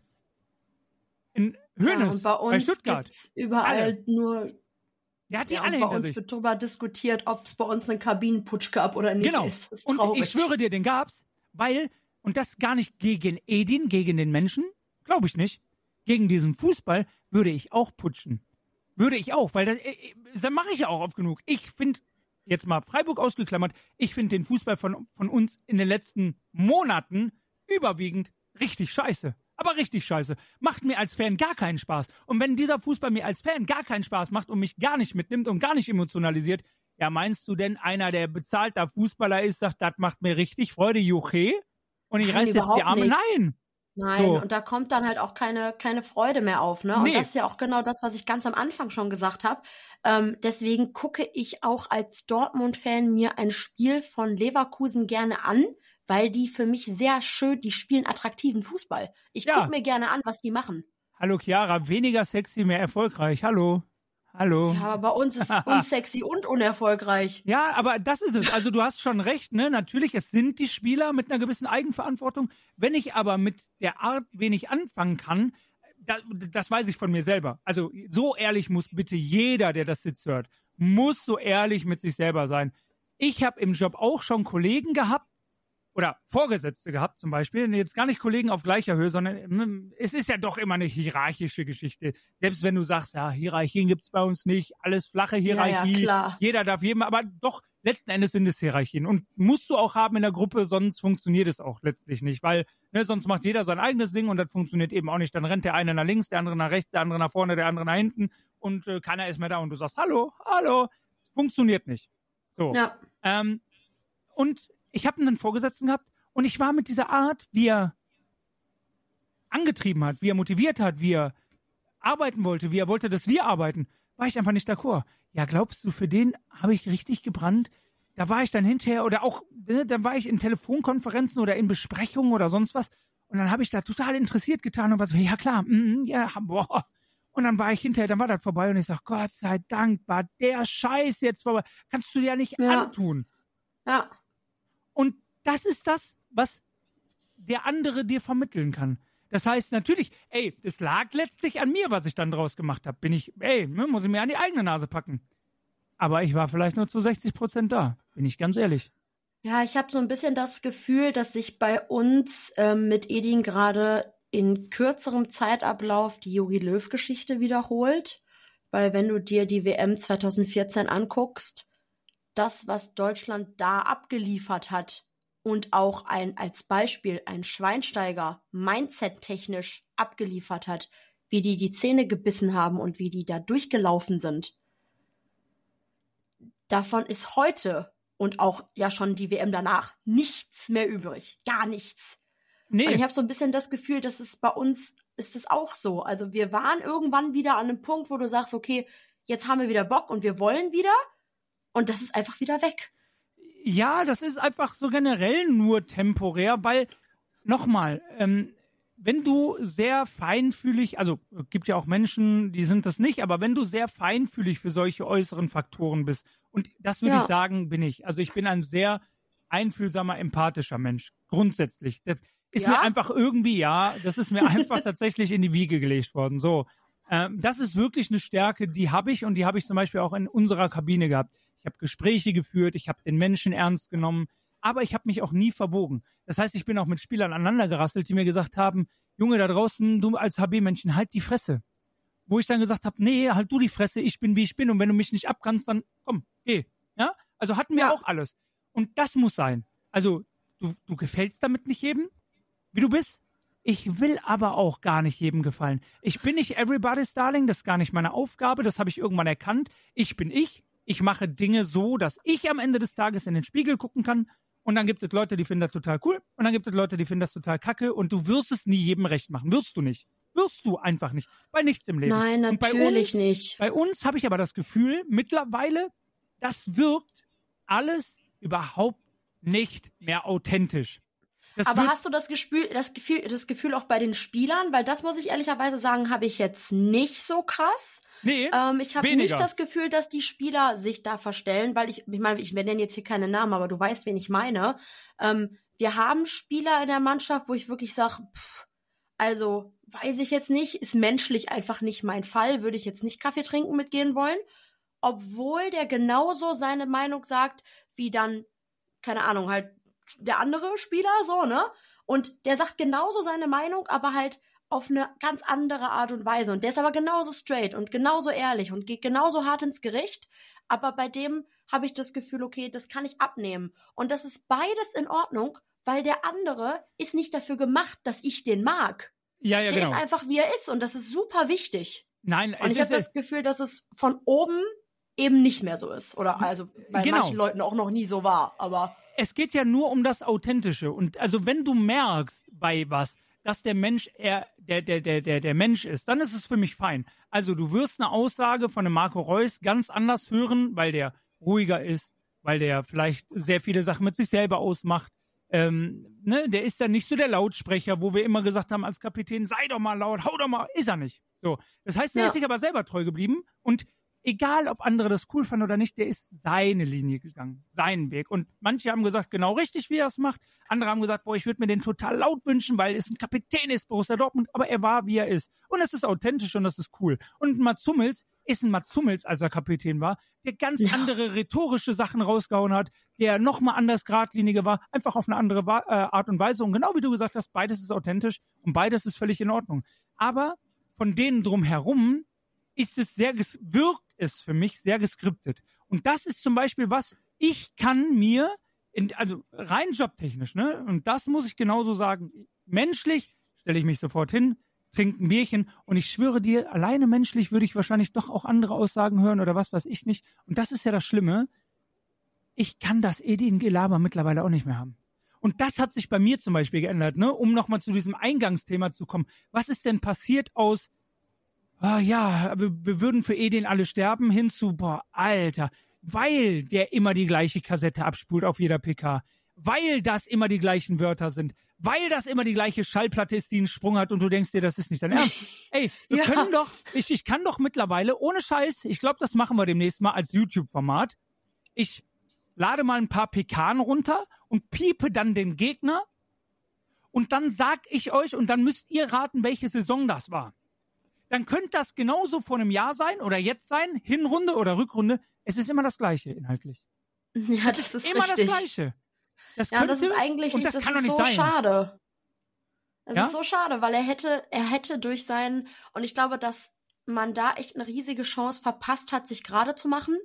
In Höhnes, ja, und bei, uns bei Stuttgart. Gibt's überall alle. nur Der hat die Ja, alle und bei hinter uns sich. wird darüber diskutiert, ob es bei uns einen Kabinenputsch gab oder nicht. Genau. Ist, ist Und ich schwöre dir, den gab's, weil, und das gar nicht gegen Edin, gegen den Menschen, glaube ich nicht. Gegen diesen Fußball würde ich auch putschen. Würde ich auch, weil das, äh, äh, das mache ich ja auch oft genug. Ich finde, jetzt mal Freiburg ausgeklammert, ich finde den Fußball von, von uns in den letzten Monaten überwiegend richtig scheiße. Aber richtig scheiße. Macht mir als Fan gar keinen Spaß. Und wenn dieser Fußball mir als Fan gar keinen Spaß macht und mich gar nicht mitnimmt und gar nicht emotionalisiert, ja, meinst du denn, einer, der bezahlter Fußballer ist, sagt, das macht mir richtig Freude, Juche? Und ich Nein, reiß jetzt die Arme? nicht. Nein. Nein, So. und da kommt dann halt auch keine, keine Freude mehr auf, ne? Nee. Und das ist ja auch genau das, was ich ganz am Anfang schon gesagt habe. Ähm, deswegen gucke ich auch als Dortmund-Fan mir ein Spiel von Leverkusen gerne an, weil die für mich sehr schön, die spielen attraktiven Fußball. Ich Ja. gucke mir gerne an, was die machen. Hallo Chiara, weniger sexy, mehr erfolgreich. Hallo. Hallo. Ja, aber bei uns ist unsexy und unerfolgreich. Ja, aber das ist es. Also du hast schon recht, ne? Natürlich, es sind die Spieler mit einer gewissen Eigenverantwortung. Wenn ich aber mit der Art wenig anfangen kann, da, das weiß ich von mir selber. Also so ehrlich muss bitte jeder, der das jetzt hört, muss so ehrlich mit sich selber sein. Ich habe im Job auch schon Kollegen gehabt oder Vorgesetzte gehabt zum Beispiel, jetzt gar nicht Kollegen auf gleicher Höhe, sondern mm, es ist ja doch immer eine hierarchische Geschichte. Selbst wenn du sagst, ja, Hierarchien gibt's bei uns nicht, alles flache Hierarchie, Ja, ja, jeder darf jedem, aber doch, letzten Endes sind es Hierarchien. Und musst du auch haben in der Gruppe, sonst funktioniert es auch letztlich nicht, weil ne, sonst macht jeder sein eigenes Ding und das funktioniert eben auch nicht. Dann rennt der eine nach links, der andere nach rechts, der andere nach vorne, der andere nach hinten und äh, keiner ist mehr da und du sagst, hallo, hallo, funktioniert nicht. So. Ja. Ähm, und ich habe einen Vorgesetzten gehabt und ich war mit dieser Art, wie er angetrieben hat, wie er motiviert hat, wie er arbeiten wollte, wie er wollte, dass wir arbeiten, war ich einfach nicht d'accord. Ja, glaubst du, für den habe ich richtig gebrannt? Da war ich dann hinterher oder auch, ne, dann war ich in Telefonkonferenzen oder in Besprechungen oder sonst was und dann habe ich da total interessiert getan und war so, ja klar, mm, ja, boah. Und dann war ich hinterher, dann war das vorbei und ich sag, Gott sei Dank war der Scheiß jetzt vorbei. Kannst du dir ja nicht Ja. antun. Ja. Das ist das, was der andere dir vermitteln kann. Das heißt natürlich, ey, das lag letztlich an mir, was ich dann draus gemacht habe. Bin ich, ey, ne, muss ich mir an die eigene Nase packen. Aber ich war vielleicht nur zu 60 Prozent da, bin ich ganz ehrlich. Ja, ich habe so ein bisschen das Gefühl, dass sich bei uns ähm, mit Edin gerade in kürzerem Zeitablauf die Jogi Löw-Geschichte wiederholt. Weil wenn du dir die WM 2014 anguckst, das, was Deutschland da abgeliefert hat und auch ein, als Beispiel ein Schweinsteiger Mindset-technisch abgeliefert hat, wie die die Zähne gebissen haben und wie die da durchgelaufen sind. Davon ist heute und auch ja schon die WM danach nichts mehr übrig. Gar nichts. Und ich Nee, habe so ein bisschen das Gefühl, dass es bei uns ist es auch so. Also wir waren irgendwann wieder an einem Punkt, wo du sagst, okay, jetzt haben wir wieder Bock und wir wollen wieder. Und das ist einfach wieder weg. Ja, das ist einfach so generell nur temporär, weil, nochmal, ähm, wenn du sehr feinfühlig, also gibt ja auch Menschen, die sind das nicht, aber wenn du sehr feinfühlig für solche äußeren Faktoren bist, und das würde Ja. ich sagen, bin ich. Also ich bin ein sehr einfühlsamer, empathischer Mensch, grundsätzlich. Das ist Ja? mir einfach irgendwie, ja, das ist mir einfach tatsächlich in die Wiege gelegt worden. So, ähm, das ist wirklich eine Stärke, die habe ich und die habe ich zum Beispiel auch in unserer Kabine gehabt. Ich habe Gespräche geführt, ich habe den Menschen ernst genommen, aber ich habe mich auch nie verbogen. Das heißt, ich bin auch mit Spielern aneinandergerasselt, die mir gesagt haben, Junge, da draußen, du als HB-Männchen, halt die Fresse. Wo ich dann gesagt habe, nee, halt du die Fresse, ich bin wie ich bin und wenn du mich nicht abkannst, dann komm, geh. Ja? Also hatten wir Ja. auch alles. Und das muss sein. Also, du, du gefällst damit nicht jedem, wie du bist. Ich will aber auch gar nicht jedem gefallen. Ich bin nicht everybody's darling, das ist gar nicht meine Aufgabe, das habe ich irgendwann erkannt. Ich bin ich, ich mache Dinge so, dass ich am Ende des Tages in den Spiegel gucken kann und dann gibt es Leute, die finden das total cool und dann gibt es Leute, die finden das total kacke und du wirst es nie jedem recht machen. Wirst du nicht. Wirst du einfach nicht. Bei nichts im Leben. Nein, Und bei natürlich uns, nicht. Bei uns habe ich aber das Gefühl, mittlerweile, das wirkt alles überhaupt nicht mehr authentisch. Das Aber hast du das Gefühl, das Gefühl, das Gefühl auch bei den Spielern? Weil das muss ich ehrlicherweise sagen, habe ich jetzt nicht so krass. nee, Ähm, ich habe nicht das Gefühl, dass die Spieler sich da verstellen, weil ich, ich meine, ich nenne jetzt hier keine Namen, aber du weißt, wen ich meine. Ähm, wir haben Spieler in der Mannschaft, wo ich wirklich sage, also weiß ich jetzt nicht, ist menschlich einfach nicht mein Fall, würde ich jetzt nicht Kaffee trinken mitgehen wollen. obwohl der genauso seine Meinung sagt, wie dann, keine Ahnung, halt der andere Spieler, so, ne? Und der sagt genauso seine Meinung, aber halt auf eine ganz andere Art und Weise. Und der ist aber genauso straight und genauso ehrlich und geht genauso hart ins Gericht. Aber bei dem habe ich das Gefühl, okay, das kann ich abnehmen. Und das ist beides in Ordnung, weil der andere ist nicht dafür gemacht, dass ich den mag. Ja, ja, der genau. ist einfach, wie er ist. Und das ist super wichtig. Nein, Und ich habe das Gefühl, dass es von oben eben nicht mehr so ist. Oder also bei Genau. manchen Leuten auch noch nie so war. Aber es geht ja nur um das Authentische. Und also wenn du merkst bei was, dass der Mensch eher der, der, der, der, der Mensch ist, dann ist es für mich fein. Also du wirst eine Aussage von einem Marco Reus ganz anders hören, weil der ruhiger ist, weil der vielleicht sehr viele Sachen mit sich selber ausmacht. Ähm, ne, der ist ja nicht so der Lautsprecher, wo wir immer gesagt haben als Kapitän, sei doch mal laut, hau doch mal, ist er nicht. So, das heißt, der Ja. ist sich aber selber treu geblieben und egal, ob andere das cool fanden oder nicht, der ist seine Linie gegangen, seinen Weg. Und manche haben gesagt, genau richtig, wie er es macht. Andere haben gesagt, boah, ich würde mir den total laut wünschen, weil es ein Kapitän ist, Borussia Dortmund. Aber er war, wie er ist. Und es ist authentisch und das ist cool. Und Mats Hummels ist ein Mats Hummels, als er Kapitän war, der ganz Ja. andere rhetorische Sachen rausgehauen hat, der nochmal anders geradliniger war, einfach auf eine andere äh, Art und Weise. Und genau wie du gesagt hast, beides ist authentisch und beides ist völlig in Ordnung. Aber von denen drumherum ist es sehr, wirkt es für mich sehr geskriptet. Und das ist zum Beispiel was, ich kann mir, in, also rein jobtechnisch, ne, und das muss ich genauso sagen, menschlich stelle ich mich sofort hin, trinke ein Bierchen und ich schwöre dir, alleine menschlich würde ich wahrscheinlich doch auch andere Aussagen hören oder was weiß ich nicht. Und das ist ja das Schlimme. Ich kann das Edin-Gelaber mittlerweile auch nicht mehr haben. Und das hat sich bei mir zum Beispiel geändert, ne? um nochmal zu diesem Eingangsthema zu kommen. Was ist denn passiert aus, ah ja, wir, wir würden für Edin alle sterben, hin zu, boah, Alter, weil der immer die gleiche Kassette abspult auf jeder PK, weil das immer die gleichen Wörter sind, weil das immer die gleiche Schallplatte ist, die einen Sprung hat und du denkst dir, das ist nicht dein Ernst. Ey, wir Ja. können doch, ich, ich kann doch mittlerweile, ohne Scheiß, ich glaube, das machen wir demnächst mal als YouTube-Format. Ich lade mal ein paar PKen runter und piepe dann den Gegner und dann sag ich euch und dann müsst ihr raten, welche Saison das war. Dann könnte das genauso vor einem Jahr sein oder jetzt sein, Hinrunde oder Rückrunde. Es ist immer das Gleiche inhaltlich. ja, das ist immer richtig. das Gleiche. Das Ja, könnte, das ist eigentlich und das, das kann ist doch nicht so sein. schade. Es Ja? ist so schade, weil er hätte, er hätte durch seinen, und ich glaube, dass man da echt eine riesige Chance verpasst hat, sich gerade zu machen.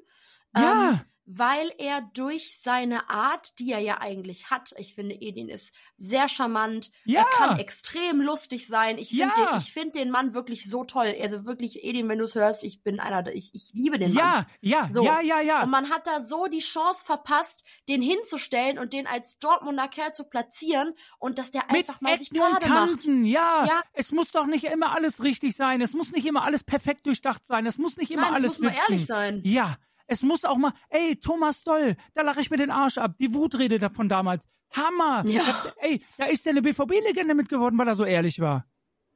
Ja, Ähm, weil er durch seine Art, die er ja eigentlich hat, ich finde, Edin ist sehr charmant, ja, er kann extrem lustig sein. Ich finde Ja. den, ich find den Mann wirklich so toll. Also wirklich, Edin, wenn du es hörst, ich bin einer, ich, ich liebe den Mann. ja, ja, So. ja, ja, ja. Und man hat da so die Chance verpasst, den hinzustellen und den als Dortmunder Kerl zu platzieren und dass der Mit einfach mal sich gerade macht. Ja. Ja. Es muss doch nicht immer alles richtig sein. Es muss nicht immer alles perfekt durchdacht sein. Es muss nicht immer Nein, es alles muss nur ehrlich sein. Ja, es muss auch mal, ey, Thomas Doll, da lache ich mir den Arsch ab. Die Wutrede da- von damals. Hammer. Ja. Da, ey, da ist der eine BVB-Legende mit geworden, weil er so ehrlich war.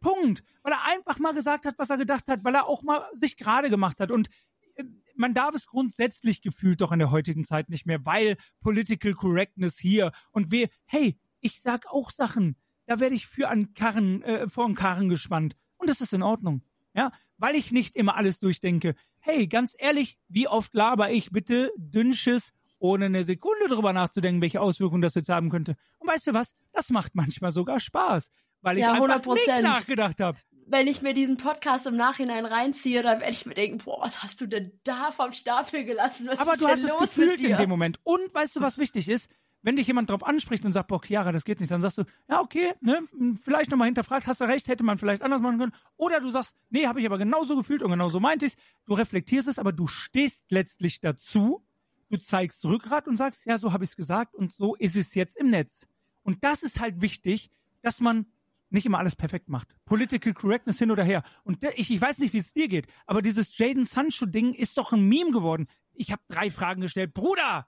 Punkt. Weil er einfach mal gesagt hat, was er gedacht hat, weil er auch mal sich gerade gemacht hat. Und äh, man darf es grundsätzlich gefühlt doch in der heutigen Zeit nicht mehr, weil Political Correctness hier und wir, hey, ich sag auch Sachen, da werde ich für an Karren, äh, vor den Karren gespannt. Und das ist in Ordnung. Ja, weil ich nicht immer alles durchdenke. Hey, ganz ehrlich, wie oft laber ich bitte Dünnsches, ohne eine Sekunde drüber nachzudenken, welche Auswirkungen das jetzt haben könnte. Und weißt du was? Das macht manchmal sogar Spaß, weil ich Ja, einfach 100%. nicht nachgedacht habe. Wenn ich mir diesen Podcast im Nachhinein reinziehe, dann werde ich mir denken, boah, was hast du denn da vom Stapel gelassen? Was Aber ist du denn hast es los gefühlt mit dir? in dem Moment. Und weißt du, was wichtig ist? Wenn dich jemand drauf anspricht und sagt, boah, Chiara, das geht nicht, dann sagst du, ja, okay, ne, vielleicht nochmal hinterfragt, hast du recht, hätte man vielleicht anders machen können. Oder du sagst, nee, habe ich aber genauso gefühlt und genauso meinte ich Du reflektierst es, aber du stehst letztlich dazu. Du zeigst Rückgrat und sagst, ja, so habe ich es gesagt und so ist es jetzt im Netz. Und das ist halt wichtig, dass man nicht immer alles perfekt macht. Political Correctness hin oder her. Und ich, ich weiß nicht, wie es dir geht, aber dieses Jaden Sancho-Ding ist doch ein Meme geworden. Ich habe drei Fragen gestellt. Bruder!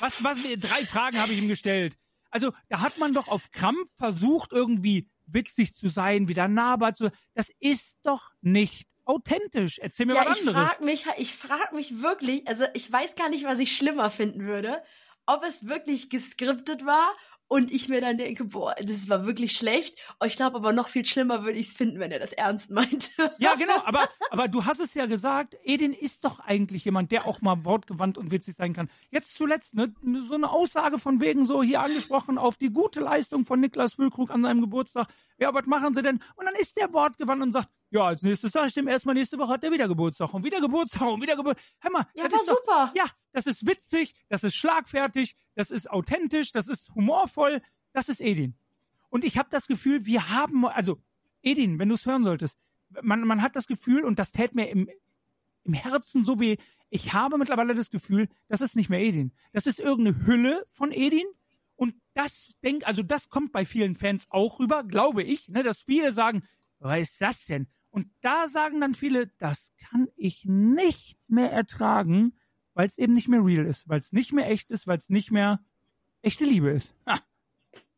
Was, was, drei Fragen habe ich ihm gestellt. Also, da hat man doch auf Krampf versucht, irgendwie witzig zu sein, wieder nahbar zu Das ist doch nicht authentisch. Erzähl mir ja, was ich anderes. frage mich, ich frag mich wirklich, also ich weiß gar nicht, was ich schlimmer finden würde, ob es wirklich geskriptet war und ich mir dann denke, boah, das war wirklich schlecht. Ich glaube aber noch viel schlimmer würde ich es finden, wenn er das ernst meint. Ja, genau, aber, aber du hast es ja gesagt, Edin ist doch eigentlich jemand, der auch mal wortgewandt und witzig sein kann. Jetzt zuletzt, ne, so eine Aussage von wegen so hier angesprochen auf die gute Leistung von Niklas Füllkrug an seinem Geburtstag. Ja, was machen sie denn? Und dann ist der wortgewandt und sagt, ja, als nächstes sage ich dem erstmal, nächste Woche hat er wieder Geburtstag und wieder Geburtstag und wieder Geburtstag. Hör mal, ja, war super. Doch, ja, das ist witzig, das ist schlagfertig, das ist authentisch, das ist humorvoll, das ist Edin. Und ich habe das Gefühl, wir haben, also Edin, wenn du es hören solltest, man, man hat das Gefühl, und das tät mir im, im Herzen so weh, ich habe mittlerweile das Gefühl, das ist nicht mehr Edin. Das ist irgendeine Hülle von Edin. Und das denk, also das kommt bei vielen Fans auch rüber, glaube ich, ne, dass viele sagen, was ist das denn? Und da sagen dann viele, das kann ich nicht mehr ertragen, weil es eben nicht mehr real ist, weil es nicht mehr echt ist, weil es nicht mehr echte Liebe ist. Ha.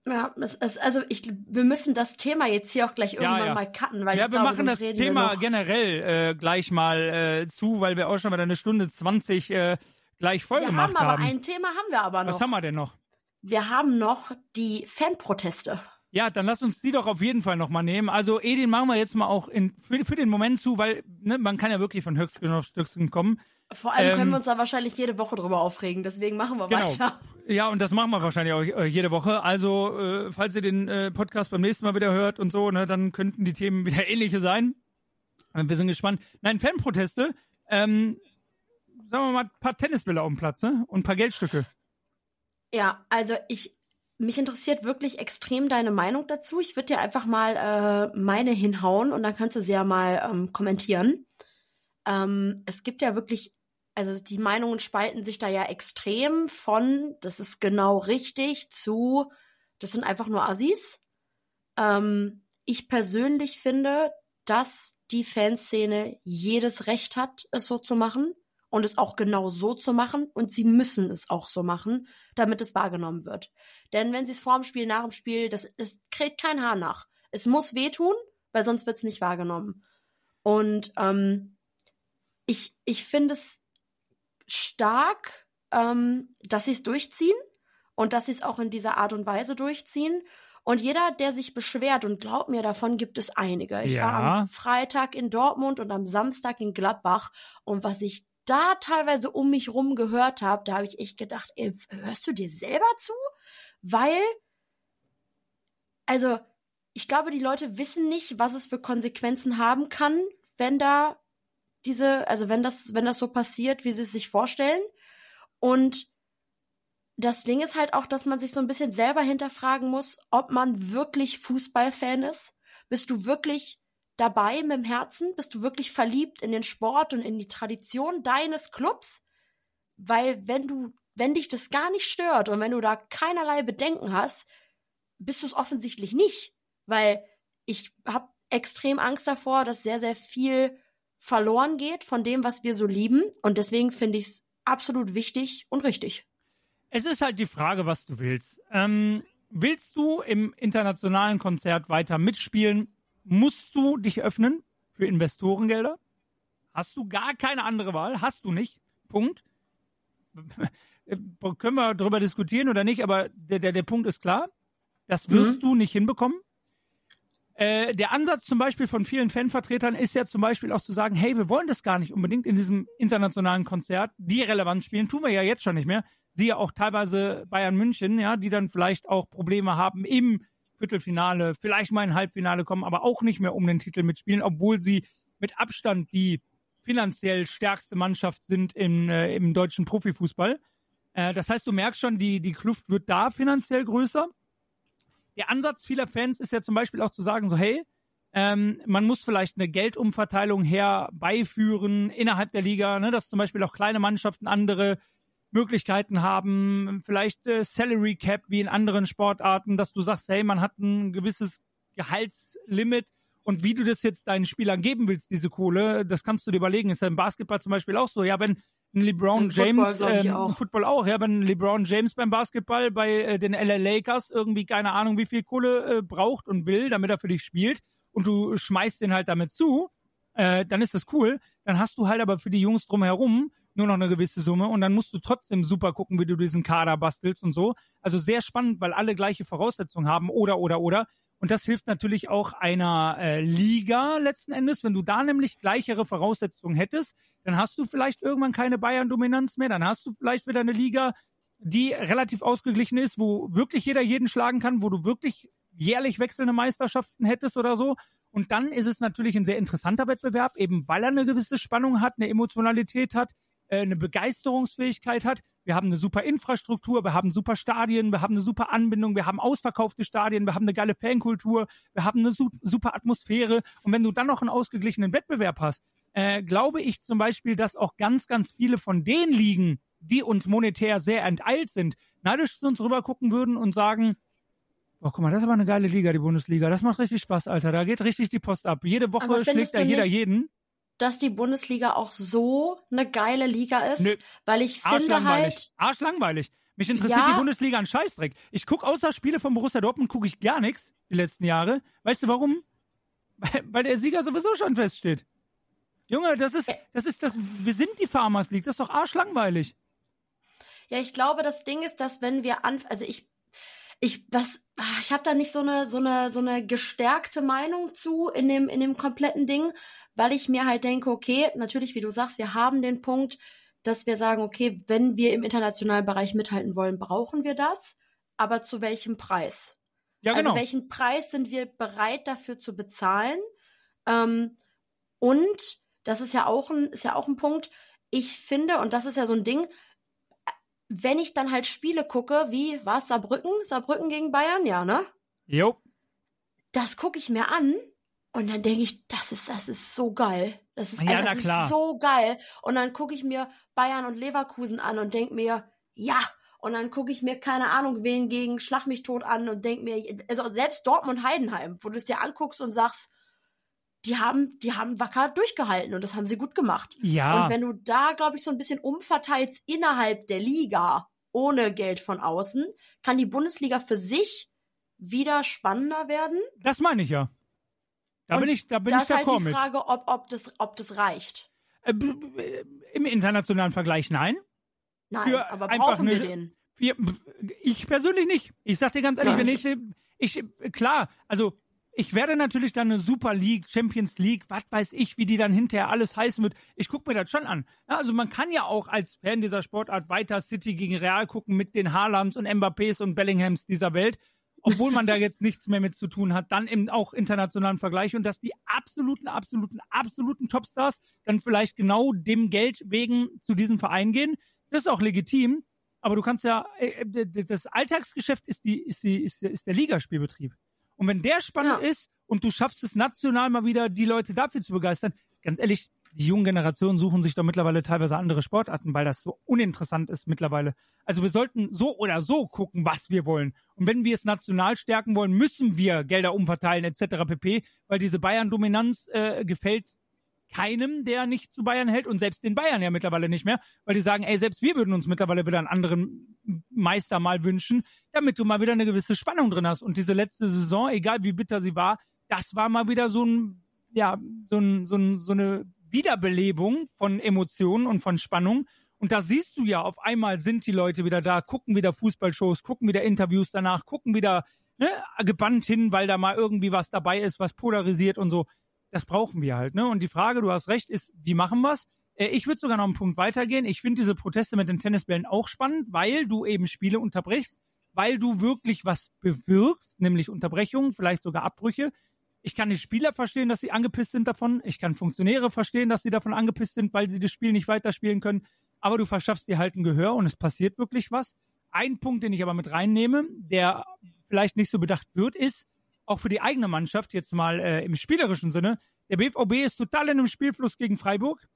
Ja, es, es, also ich, wir müssen das Thema jetzt hier auch gleich irgendwann ja, ja. mal cutten, weil ja, ich wir glaube, machen das Thema generell äh, gleich mal äh, zu, weil wir auch schon mal eine Stunde 20 äh, gleich voll wir gemacht haben. Aber ein Thema haben wir aber noch. Was haben wir denn noch? Wir haben noch die Fanproteste. Ja, dann lass uns die doch auf jeden Fall nochmal nehmen. Also Edin machen wir jetzt mal auch in, für, für den Moment zu, weil ne, man kann ja wirklich von Höchstgen auf Stöcksken kommen. Vor allem ähm, können wir uns da wahrscheinlich jede Woche drüber aufregen, deswegen machen wir genau. weiter. Ja, und das machen wir wahrscheinlich auch äh, jede Woche. Also, äh, falls ihr den äh, Podcast beim nächsten Mal wieder hört und so, ne, dann könnten die Themen wieder ähnliche sein. Wir sind gespannt. Nein, Fanproteste. Ähm, sagen wir mal, ein paar Tennisbälle auf dem Platz ne? und ein paar Geldstücke. Ja, also ich mich interessiert wirklich extrem deine Meinung dazu. Ich würde dir einfach mal äh, meine hinhauen und dann kannst du sie ja mal ähm, kommentieren. Ähm, es gibt ja wirklich, also die Meinungen spalten sich da ja extrem von, das ist genau richtig, zu, das sind einfach nur Assis. Ähm, ich persönlich finde, dass die Fanszene jedes Recht hat, es so zu machen und es auch genau so zu machen und sie müssen es auch so machen, damit es wahrgenommen wird. Denn wenn sie es vor dem Spiel, nach dem Spiel, das, das kräht kein Haar nach. Es muss wehtun, weil sonst wird es nicht wahrgenommen. Und ähm, ich, ich finde es stark, ähm, dass sie es durchziehen und dass sie es auch in dieser Art und Weise durchziehen. Und jeder, der sich beschwert, und glaubt mir, davon gibt es einige. Ich ja. war am Freitag in Dortmund und am Samstag in Gladbach. Und was ich da teilweise um mich rum gehört habe, da habe ich echt gedacht, ey, hörst du dir selber zu? Weil, also, ich glaube, die Leute wissen nicht, was es für Konsequenzen haben kann, wenn da diese, also wenn das, wenn das so passiert, wie sie es sich vorstellen. Und das Ding ist halt auch, dass man sich so ein bisschen selber hinterfragen muss, ob man wirklich Fußballfan ist. Bist du wirklich dabei mit dem Herzen? Bist du wirklich verliebt in den Sport und in die Tradition deines Clubs? Weil wenn du, wenn dich das gar nicht stört und wenn du da keinerlei Bedenken hast, bist du es offensichtlich nicht. Weil ich habe extrem Angst davor, dass sehr, sehr viel verloren geht von dem, was wir so lieben. Und deswegen finde ich es absolut wichtig und richtig. Es ist halt die Frage, was du willst. Ähm, willst du im internationalen Konzert weiter mitspielen? Musst du dich öffnen für Investorengelder. Hast du gar keine andere Wahl? Hast du nicht. Punkt. Können wir darüber diskutieren oder nicht, aber der, der, der Punkt ist klar. Das wirst mhm. du nicht hinbekommen. Äh, der Ansatz zum Beispiel von vielen Fanvertretern ist ja zum Beispiel auch zu sagen, hey, wir wollen das gar nicht unbedingt in diesem internationalen Konzert, die Relevanz spielen, tun wir ja jetzt schon nicht mehr. Siehe auch teilweise Bayern München, ja, die dann vielleicht auch Probleme haben im Viertelfinale, vielleicht mal ein Halbfinale kommen, aber auch nicht mehr um den Titel mitspielen, obwohl sie mit Abstand die finanziell stärkste Mannschaft sind in, äh, im deutschen Profifußball. Äh, das heißt, du merkst schon, die, die Kluft wird da finanziell größer. Der Ansatz vieler Fans ist ja zum Beispiel auch zu sagen, so hey, ähm, man muss vielleicht eine Geldumverteilung herbeiführen innerhalb der Liga, ne, dass zum Beispiel auch kleine Mannschaften andere Möglichkeiten haben, vielleicht äh, Salary Cap wie in anderen Sportarten, dass du sagst, hey, man hat ein gewisses Gehaltslimit und wie du das jetzt deinen Spielern geben willst, diese Kohle, das kannst du dir überlegen. Ist ja im Basketball zum Beispiel auch so. Ja, wenn ein LeBron Im James, Football, äh, auch. Football auch, ja, wenn LeBron James beim Basketball bei äh, den LA Lakers irgendwie keine Ahnung, wie viel Kohle äh, braucht und will, damit er für dich spielt und du schmeißt den halt damit zu, äh, dann ist das cool. Dann hast du halt aber für die Jungs drumherum nur noch eine gewisse Summe und dann musst du trotzdem super gucken, wie du diesen Kader bastelst und so. Also sehr spannend, weil alle gleiche Voraussetzungen haben oder, oder, oder. Und das hilft natürlich auch einer äh, Liga letzten Endes. Wenn du da nämlich gleichere Voraussetzungen hättest, dann hast du vielleicht irgendwann keine Bayern-Dominanz mehr. Dann hast du vielleicht wieder eine Liga, die relativ ausgeglichen ist, wo wirklich jeder jeden schlagen kann, wo du wirklich jährlich wechselnde Meisterschaften hättest oder so. Und dann ist es natürlich ein sehr interessanter Wettbewerb, eben weil er eine gewisse Spannung hat, eine Emotionalität hat, äh, eine Begeisterungsfähigkeit hat. Wir haben eine super Infrastruktur, wir haben super Stadien, wir haben eine super Anbindung, wir haben ausverkaufte Stadien, wir haben eine geile Fankultur, wir haben eine super Atmosphäre. Und wenn du dann noch einen ausgeglichenen Wettbewerb hast, äh, glaube ich zum Beispiel, dass auch ganz, ganz viele von den Ligen, die uns monetär sehr enteilt sind, neidisch zu uns rüber gucken würden und sagen, Oh, guck mal, das ist aber eine geile Liga, die Bundesliga. Das macht richtig Spaß, Alter. Da geht richtig die Post ab. Jede Woche schlägt da jeder jeden dass die Bundesliga auch so eine geile Liga ist, Nö. weil ich finde halt arschlangweilig. Mich interessiert ja. die Bundesliga ein Scheißdreck. Ich gucke außer Spiele von Borussia Dortmund gucke ich gar nichts die letzten Jahre. Weißt du warum? Weil, weil der Sieger sowieso schon feststeht. Junge, das ist das ist das wir sind die Farmers League, das ist doch arschlangweilig. Ja, ich glaube, das Ding ist, dass wenn wir an also ich ich was ah, ich habe da nicht so eine so eine so eine gestärkte Meinung zu in dem in dem kompletten Ding, weil ich mir halt denke, okay, natürlich, wie du sagst, wir haben den Punkt, dass wir sagen, okay, wenn wir im internationalen Bereich mithalten wollen, brauchen wir das, aber zu welchem Preis? Ja, also genau. Also welchen Preis sind wir bereit dafür zu bezahlen? Ähm, und das ist ja auch ein ist ja auch ein Punkt. Ich finde und das ist ja so ein Ding wenn ich dann halt Spiele gucke, wie war Saarbrücken? Saarbrücken gegen Bayern, ja, ne? Jo. Das gucke ich mir an und dann denke ich, das ist, das ist so geil. Das ist, ja, das ist so geil. Und dann gucke ich mir Bayern und Leverkusen an und denke mir, ja. Und dann gucke ich mir, keine Ahnung, wen gegen Schlag mich tot an und denke mir, also selbst Dortmund Heidenheim, wo du es dir anguckst und sagst, die haben, die haben wacker durchgehalten und das haben sie gut gemacht. Ja. Und wenn du da, glaube ich, so ein bisschen umverteilst innerhalb der Liga ohne Geld von außen, kann die Bundesliga für sich wieder spannender werden. Das meine ich ja. Da und bin ich, da bin ich d'accord mit. Das ist halt die Frage, ob, ob, das, ob das reicht. Äh, Im internationalen Vergleich nein. Nein, für aber brauchen wir den? Für, ich persönlich nicht. Ich sag dir ganz ehrlich, wenn ich, ich, klar, also ich werde natürlich dann eine Super League, Champions League, was weiß ich, wie die dann hinterher alles heißen wird. Ich gucke mir das schon an. also man kann ja auch als Fan dieser Sportart weiter City gegen Real gucken mit den Haalands und Mbappés und Bellinghams dieser Welt. Obwohl man da jetzt nichts mehr mit zu tun hat, dann im auch internationalen Vergleich und dass die absoluten, absoluten, absoluten Topstars dann vielleicht genau dem Geld wegen zu diesem Verein gehen. Das ist auch legitim. Aber du kannst ja, äh, äh, das Alltagsgeschäft ist die, ist die, ist, ist der Ligaspielbetrieb. Und wenn der spannend ja. ist und du schaffst es national mal wieder, die Leute dafür zu begeistern, ganz ehrlich, die jungen Generationen suchen sich doch mittlerweile teilweise andere Sportarten, weil das so uninteressant ist mittlerweile. Also wir sollten so oder so gucken, was wir wollen. Und wenn wir es national stärken wollen, müssen wir Gelder umverteilen etc. pp, weil diese Bayern-Dominanz äh, gefällt keinem, der nicht zu Bayern hält und selbst den Bayern ja mittlerweile nicht mehr, weil die sagen, ey, selbst wir würden uns mittlerweile wieder einen anderen Meister mal wünschen, damit du mal wieder eine gewisse Spannung drin hast. Und diese letzte Saison, egal wie bitter sie war, das war mal wieder so ein, ja, so, ein, so, ein, so eine Wiederbelebung von Emotionen und von Spannung. Und da siehst du ja, auf einmal sind die Leute wieder da, gucken wieder Fußballshows, gucken wieder Interviews danach, gucken wieder ne, gebannt hin, weil da mal irgendwie was dabei ist, was polarisiert und so das brauchen wir halt. Ne? Und die Frage, du hast recht, ist, wie machen wir's? Äh, ich würde sogar noch einen Punkt weitergehen. Ich finde diese Proteste mit den Tennisbällen auch spannend, weil du eben Spiele unterbrichst, weil du wirklich was bewirkst, nämlich Unterbrechungen, vielleicht sogar Abbrüche. Ich kann die Spieler verstehen, dass sie angepisst sind davon. Ich kann Funktionäre verstehen, dass sie davon angepisst sind, weil sie das Spiel nicht weiterspielen können. Aber du verschaffst dir halt ein Gehör und es passiert wirklich was. Ein Punkt, den ich aber mit reinnehme, der vielleicht nicht so bedacht wird, ist, auch für die eigene Mannschaft, jetzt mal äh, im spielerischen Sinne. Der BVB ist total in einem Spielfluss gegen Freiburg.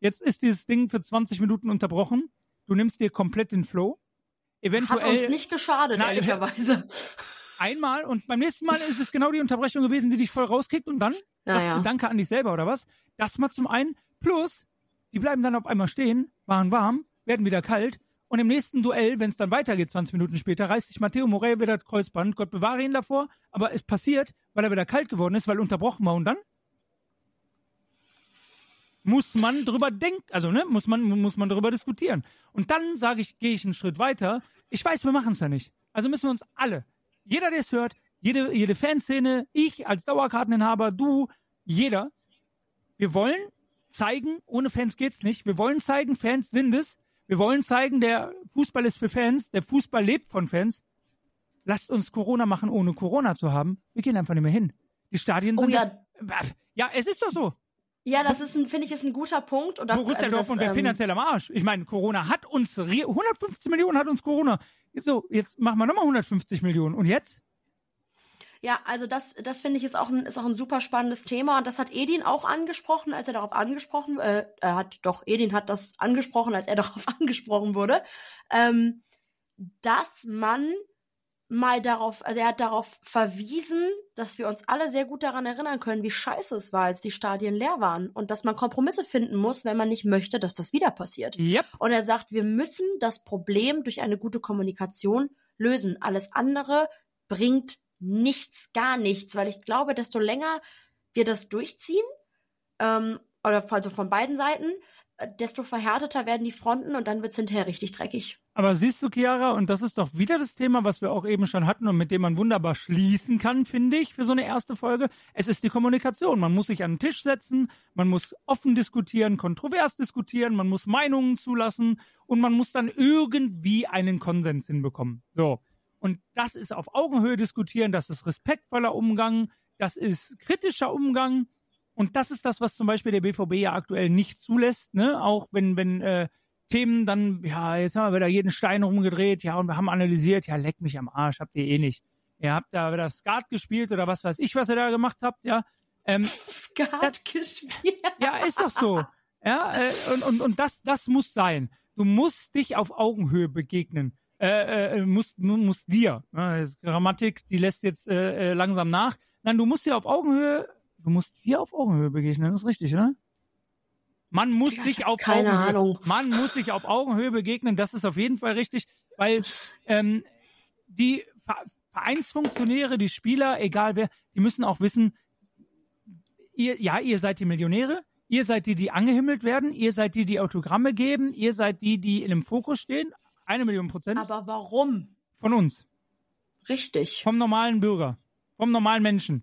Jetzt ist dieses Ding für 20 Minuten unterbrochen. Du nimmst dir komplett den Flow. Eventuell, Hat uns nicht geschadet, na, ehrlicherweise. Einmal und beim nächsten Mal ist es genau die Unterbrechung gewesen, die dich voll rauskickt und dann ja, ja. Danke an dich selber oder was? Das mal zum einen. Plus, die bleiben dann auf einmal stehen, waren warm, werden wieder kalt und im nächsten Duell, wenn es dann weitergeht, 20 Minuten später, reißt sich Matteo Morel wieder das Kreuzband. Gott bewahre ihn davor. Aber es passiert, weil er wieder kalt geworden ist, weil unterbrochen war. Und dann? muss man drüber denken, also ne, muss man muss man drüber diskutieren. Und dann sage ich, gehe ich einen Schritt weiter. Ich weiß, wir machen es ja nicht. Also müssen wir uns alle, jeder, der es hört, jede jede Fanszene, ich als Dauerkarteninhaber, du, jeder, wir wollen zeigen, ohne Fans geht's nicht. Wir wollen zeigen, Fans sind es. Wir wollen zeigen, der Fußball ist für Fans, der Fußball lebt von Fans. Lasst uns Corona machen, ohne Corona zu haben. Wir gehen einfach nicht mehr hin. Die Stadien Oh sind ja, ja, es ist doch so. ja, das ist ein, finde ich, ist ein guter Punkt. Und da, Borussia also Dortmund wäre ähm, finanziell am Arsch. Ich meine, Corona hat uns, re- 150 Millionen hat uns Corona. So, jetzt machen wir nochmal 150 Millionen. Und jetzt? Ja, also das, das finde ich ist auch, ein, ist auch ein super spannendes Thema und das hat Edin auch angesprochen, als er darauf angesprochen, äh, er hat doch, Edin hat das angesprochen, als er darauf angesprochen wurde, ähm, dass man mal darauf, also er hat darauf verwiesen, dass wir uns alle sehr gut daran erinnern können, wie scheiße es war, als die Stadien leer waren und dass man Kompromisse finden muss, wenn man nicht möchte, dass das wieder passiert. Yep. Und er sagt, wir müssen das Problem durch eine gute Kommunikation lösen. Alles andere bringt nichts, gar nichts, weil ich glaube, desto länger wir das durchziehen, ähm, oder also von beiden Seiten, äh, desto verhärteter werden die Fronten und dann wird's hinterher richtig dreckig. Aber siehst du, Chiara, und das ist doch wieder das Thema, was wir auch eben schon hatten und mit dem man wunderbar schließen kann, finde ich, für so eine erste Folge. Es ist die Kommunikation. Man muss sich an den Tisch setzen, man muss offen diskutieren, kontrovers diskutieren, man muss Meinungen zulassen und man muss dann irgendwie einen Konsens hinbekommen. So. Und das ist auf Augenhöhe diskutieren, das ist respektvoller Umgang, das ist kritischer Umgang. Und das ist das, was zum Beispiel der BVB ja aktuell nicht zulässt, ne? Auch wenn, wenn äh, Themen dann, ja, jetzt haben wir wieder jeden Stein rumgedreht, ja, und wir haben analysiert, ja, leck mich am Arsch, habt ihr eh nicht. Ihr habt da wieder Skat gespielt oder was weiß ich, was ihr da gemacht habt, ja. Ähm, Skat gespielt. ja, ist doch so. Ja, äh, und, und, und das, das muss sein. Du musst dich auf Augenhöhe begegnen. Äh, äh, musst, mu- musst dir. Ja, ist Grammatik, die lässt jetzt äh, äh, langsam nach. Nein, du musst dir auf Augenhöhe, du musst dir auf Augenhöhe begegnen, das ist richtig, oder? Man muss ich sich auf keine Augenhöhe, Ahnung. man muss sich auf Augenhöhe begegnen, das ist auf jeden Fall richtig, weil ähm, die Ver- Vereinsfunktionäre, die Spieler, egal wer, die müssen auch wissen, ihr, ja, ihr seid die Millionäre, ihr seid die, die angehimmelt werden, ihr seid die, die Autogramme geben, ihr seid die, die in dem Fokus stehen. Eine Million Prozent Aber warum? von uns, Richtig. vom normalen Bürger, vom normalen Menschen,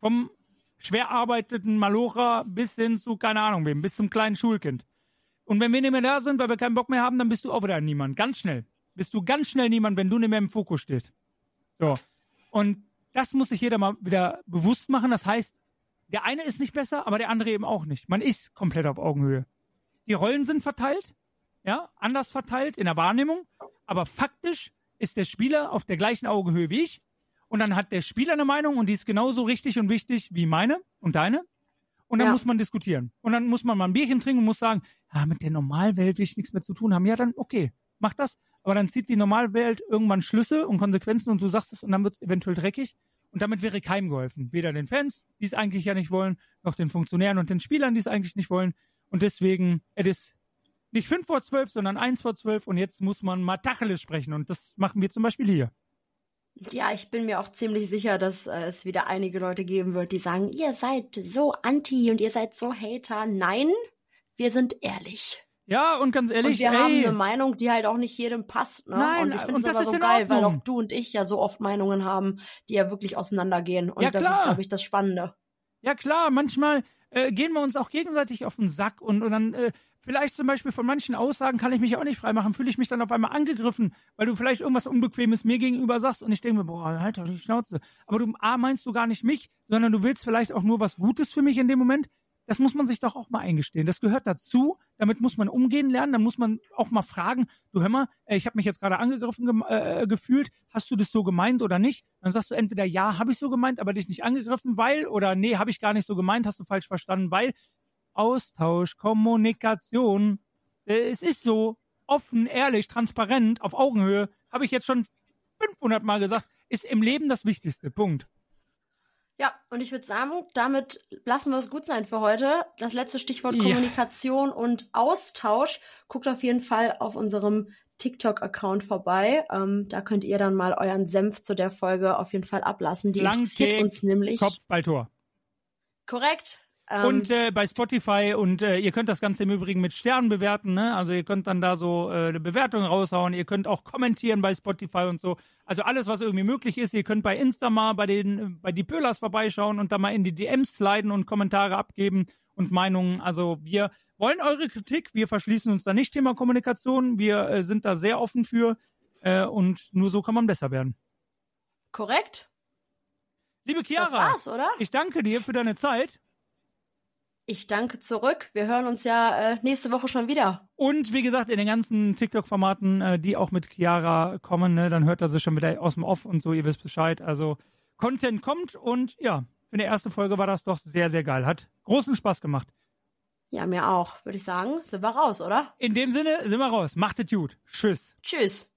vom schwer arbeitenden Malocher bis hin zu, keine Ahnung wem, bis zum kleinen Schulkind. Und wenn wir nicht mehr da sind, weil wir keinen Bock mehr haben, dann bist du auch wieder niemand. Ganz schnell. Bist du ganz schnell niemand, wenn du nicht mehr im Fokus stehst. So. Und das muss sich jeder mal wieder bewusst machen. Das heißt, der eine ist nicht besser, aber der andere eben auch nicht. Man ist komplett auf Augenhöhe. Die Rollen sind verteilt, ja, anders verteilt in der Wahrnehmung, aber faktisch ist der Spieler auf der gleichen Augenhöhe wie ich. Und dann hat der Spieler eine Meinung und die ist genauso richtig und wichtig wie meine und deine. Und dann Ja. muss man diskutieren. Und dann muss man mal ein Bierchen trinken und muss sagen, ja, mit der Normalwelt will ich nichts mehr zu tun haben. Ja, dann okay, mach das. Aber dann zieht die Normalwelt irgendwann Schlüsse und Konsequenzen und du sagst es und dann wird es eventuell dreckig. Und damit wäre keinem geholfen. Weder den Fans, die es eigentlich ja nicht wollen, noch den Funktionären und den Spielern, die es eigentlich nicht wollen. Und deswegen, es ist nicht fünf vor zwölf, sondern eins vor zwölf und jetzt muss man mal Tacheles sprechen. Und das machen wir zum Beispiel hier. Ja, ich bin mir auch ziemlich sicher, dass äh, es wieder einige Leute geben wird, die sagen, ihr seid so anti und ihr seid so Hater. Nein, wir sind ehrlich. Ja, und ganz ehrlich, und wir ey, haben eine Meinung, die halt auch nicht jedem passt. Ne? Nein, und ich finde es das aber so geil, weil auch du und ich ja so oft Meinungen haben, die ja wirklich auseinandergehen. Und Ja, das ist, glaube ich, das Spannende. Ja klar, manchmal äh, gehen wir uns auch gegenseitig auf den Sack und, und dann äh, vielleicht zum Beispiel von manchen Aussagen kann ich mich auch nicht freimachen, fühle ich mich dann auf einmal angegriffen, weil du vielleicht irgendwas Unbequemes mir gegenüber sagst und ich denke mir, boah, halt doch die Schnauze. Aber du A, meinst du gar nicht mich, sondern du willst vielleicht auch nur was Gutes für mich in dem Moment. Das muss man sich doch auch mal eingestehen. Das gehört dazu. Damit muss man umgehen lernen. Dann muss man auch mal fragen, du hör mal, äh, ich habe mich jetzt gerade angegriffen gem äh, gefühlt. Hast du das so gemeint oder nicht? Dann sagst du entweder ja, habe ich so gemeint, aber dich nicht angegriffen, weil oder nee, habe ich gar nicht so gemeint, hast du falsch verstanden, weil Austausch, Kommunikation, äh, es ist so offen, ehrlich, transparent, auf Augenhöhe, habe ich jetzt schon 500 Mal gesagt, ist im Leben das Wichtigste. Punkt. Ja, und ich würde sagen, damit lassen wir es gut sein für heute. Das letzte Stichwort Ja. Kommunikation und Austausch. Guckt auf jeden Fall auf unserem TikTok-Account vorbei. Ähm, da könnt ihr dann mal euren Senf zu der Folge auf jeden Fall ablassen. Die interessiert Flanke, uns nämlich. Kopfballtor. Korrekt. Ähm, Und äh, bei Spotify und äh, ihr könnt das Ganze im Übrigen mit Sternen bewerten, ne? Also ihr könnt dann da so äh, eine Bewertung raushauen, ihr könnt auch kommentieren bei Spotify und so. Also alles, was irgendwie möglich ist. Ihr könnt bei Insta mal bei den bei die Pöhlers vorbeischauen und da mal in die DMs sliden und Kommentare abgeben und Meinungen. Also wir wollen eure Kritik, wir verschließen uns da nicht Thema Kommunikation, wir äh, sind da sehr offen für äh, und nur so kann man besser werden. korrekt? Liebe Das Chiara, war's, oder? ich danke dir für deine Zeit. Ich danke zurück. Wir hören uns ja äh, nächste Woche schon wieder. Und wie gesagt, in den ganzen TikTok-Formaten, äh, die auch mit Chiara kommen, ne, dann hört er sich schon wieder aus dem Off und so, ihr wisst Bescheid. Also Content kommt und ja, für eine erste Folge war das doch sehr, sehr geil. Hat großen Spaß gemacht. Ja, mir auch, würde ich sagen. Sind wir raus, oder? In dem Sinne sind wir raus. Macht es gut. Tschüss. Tschüss.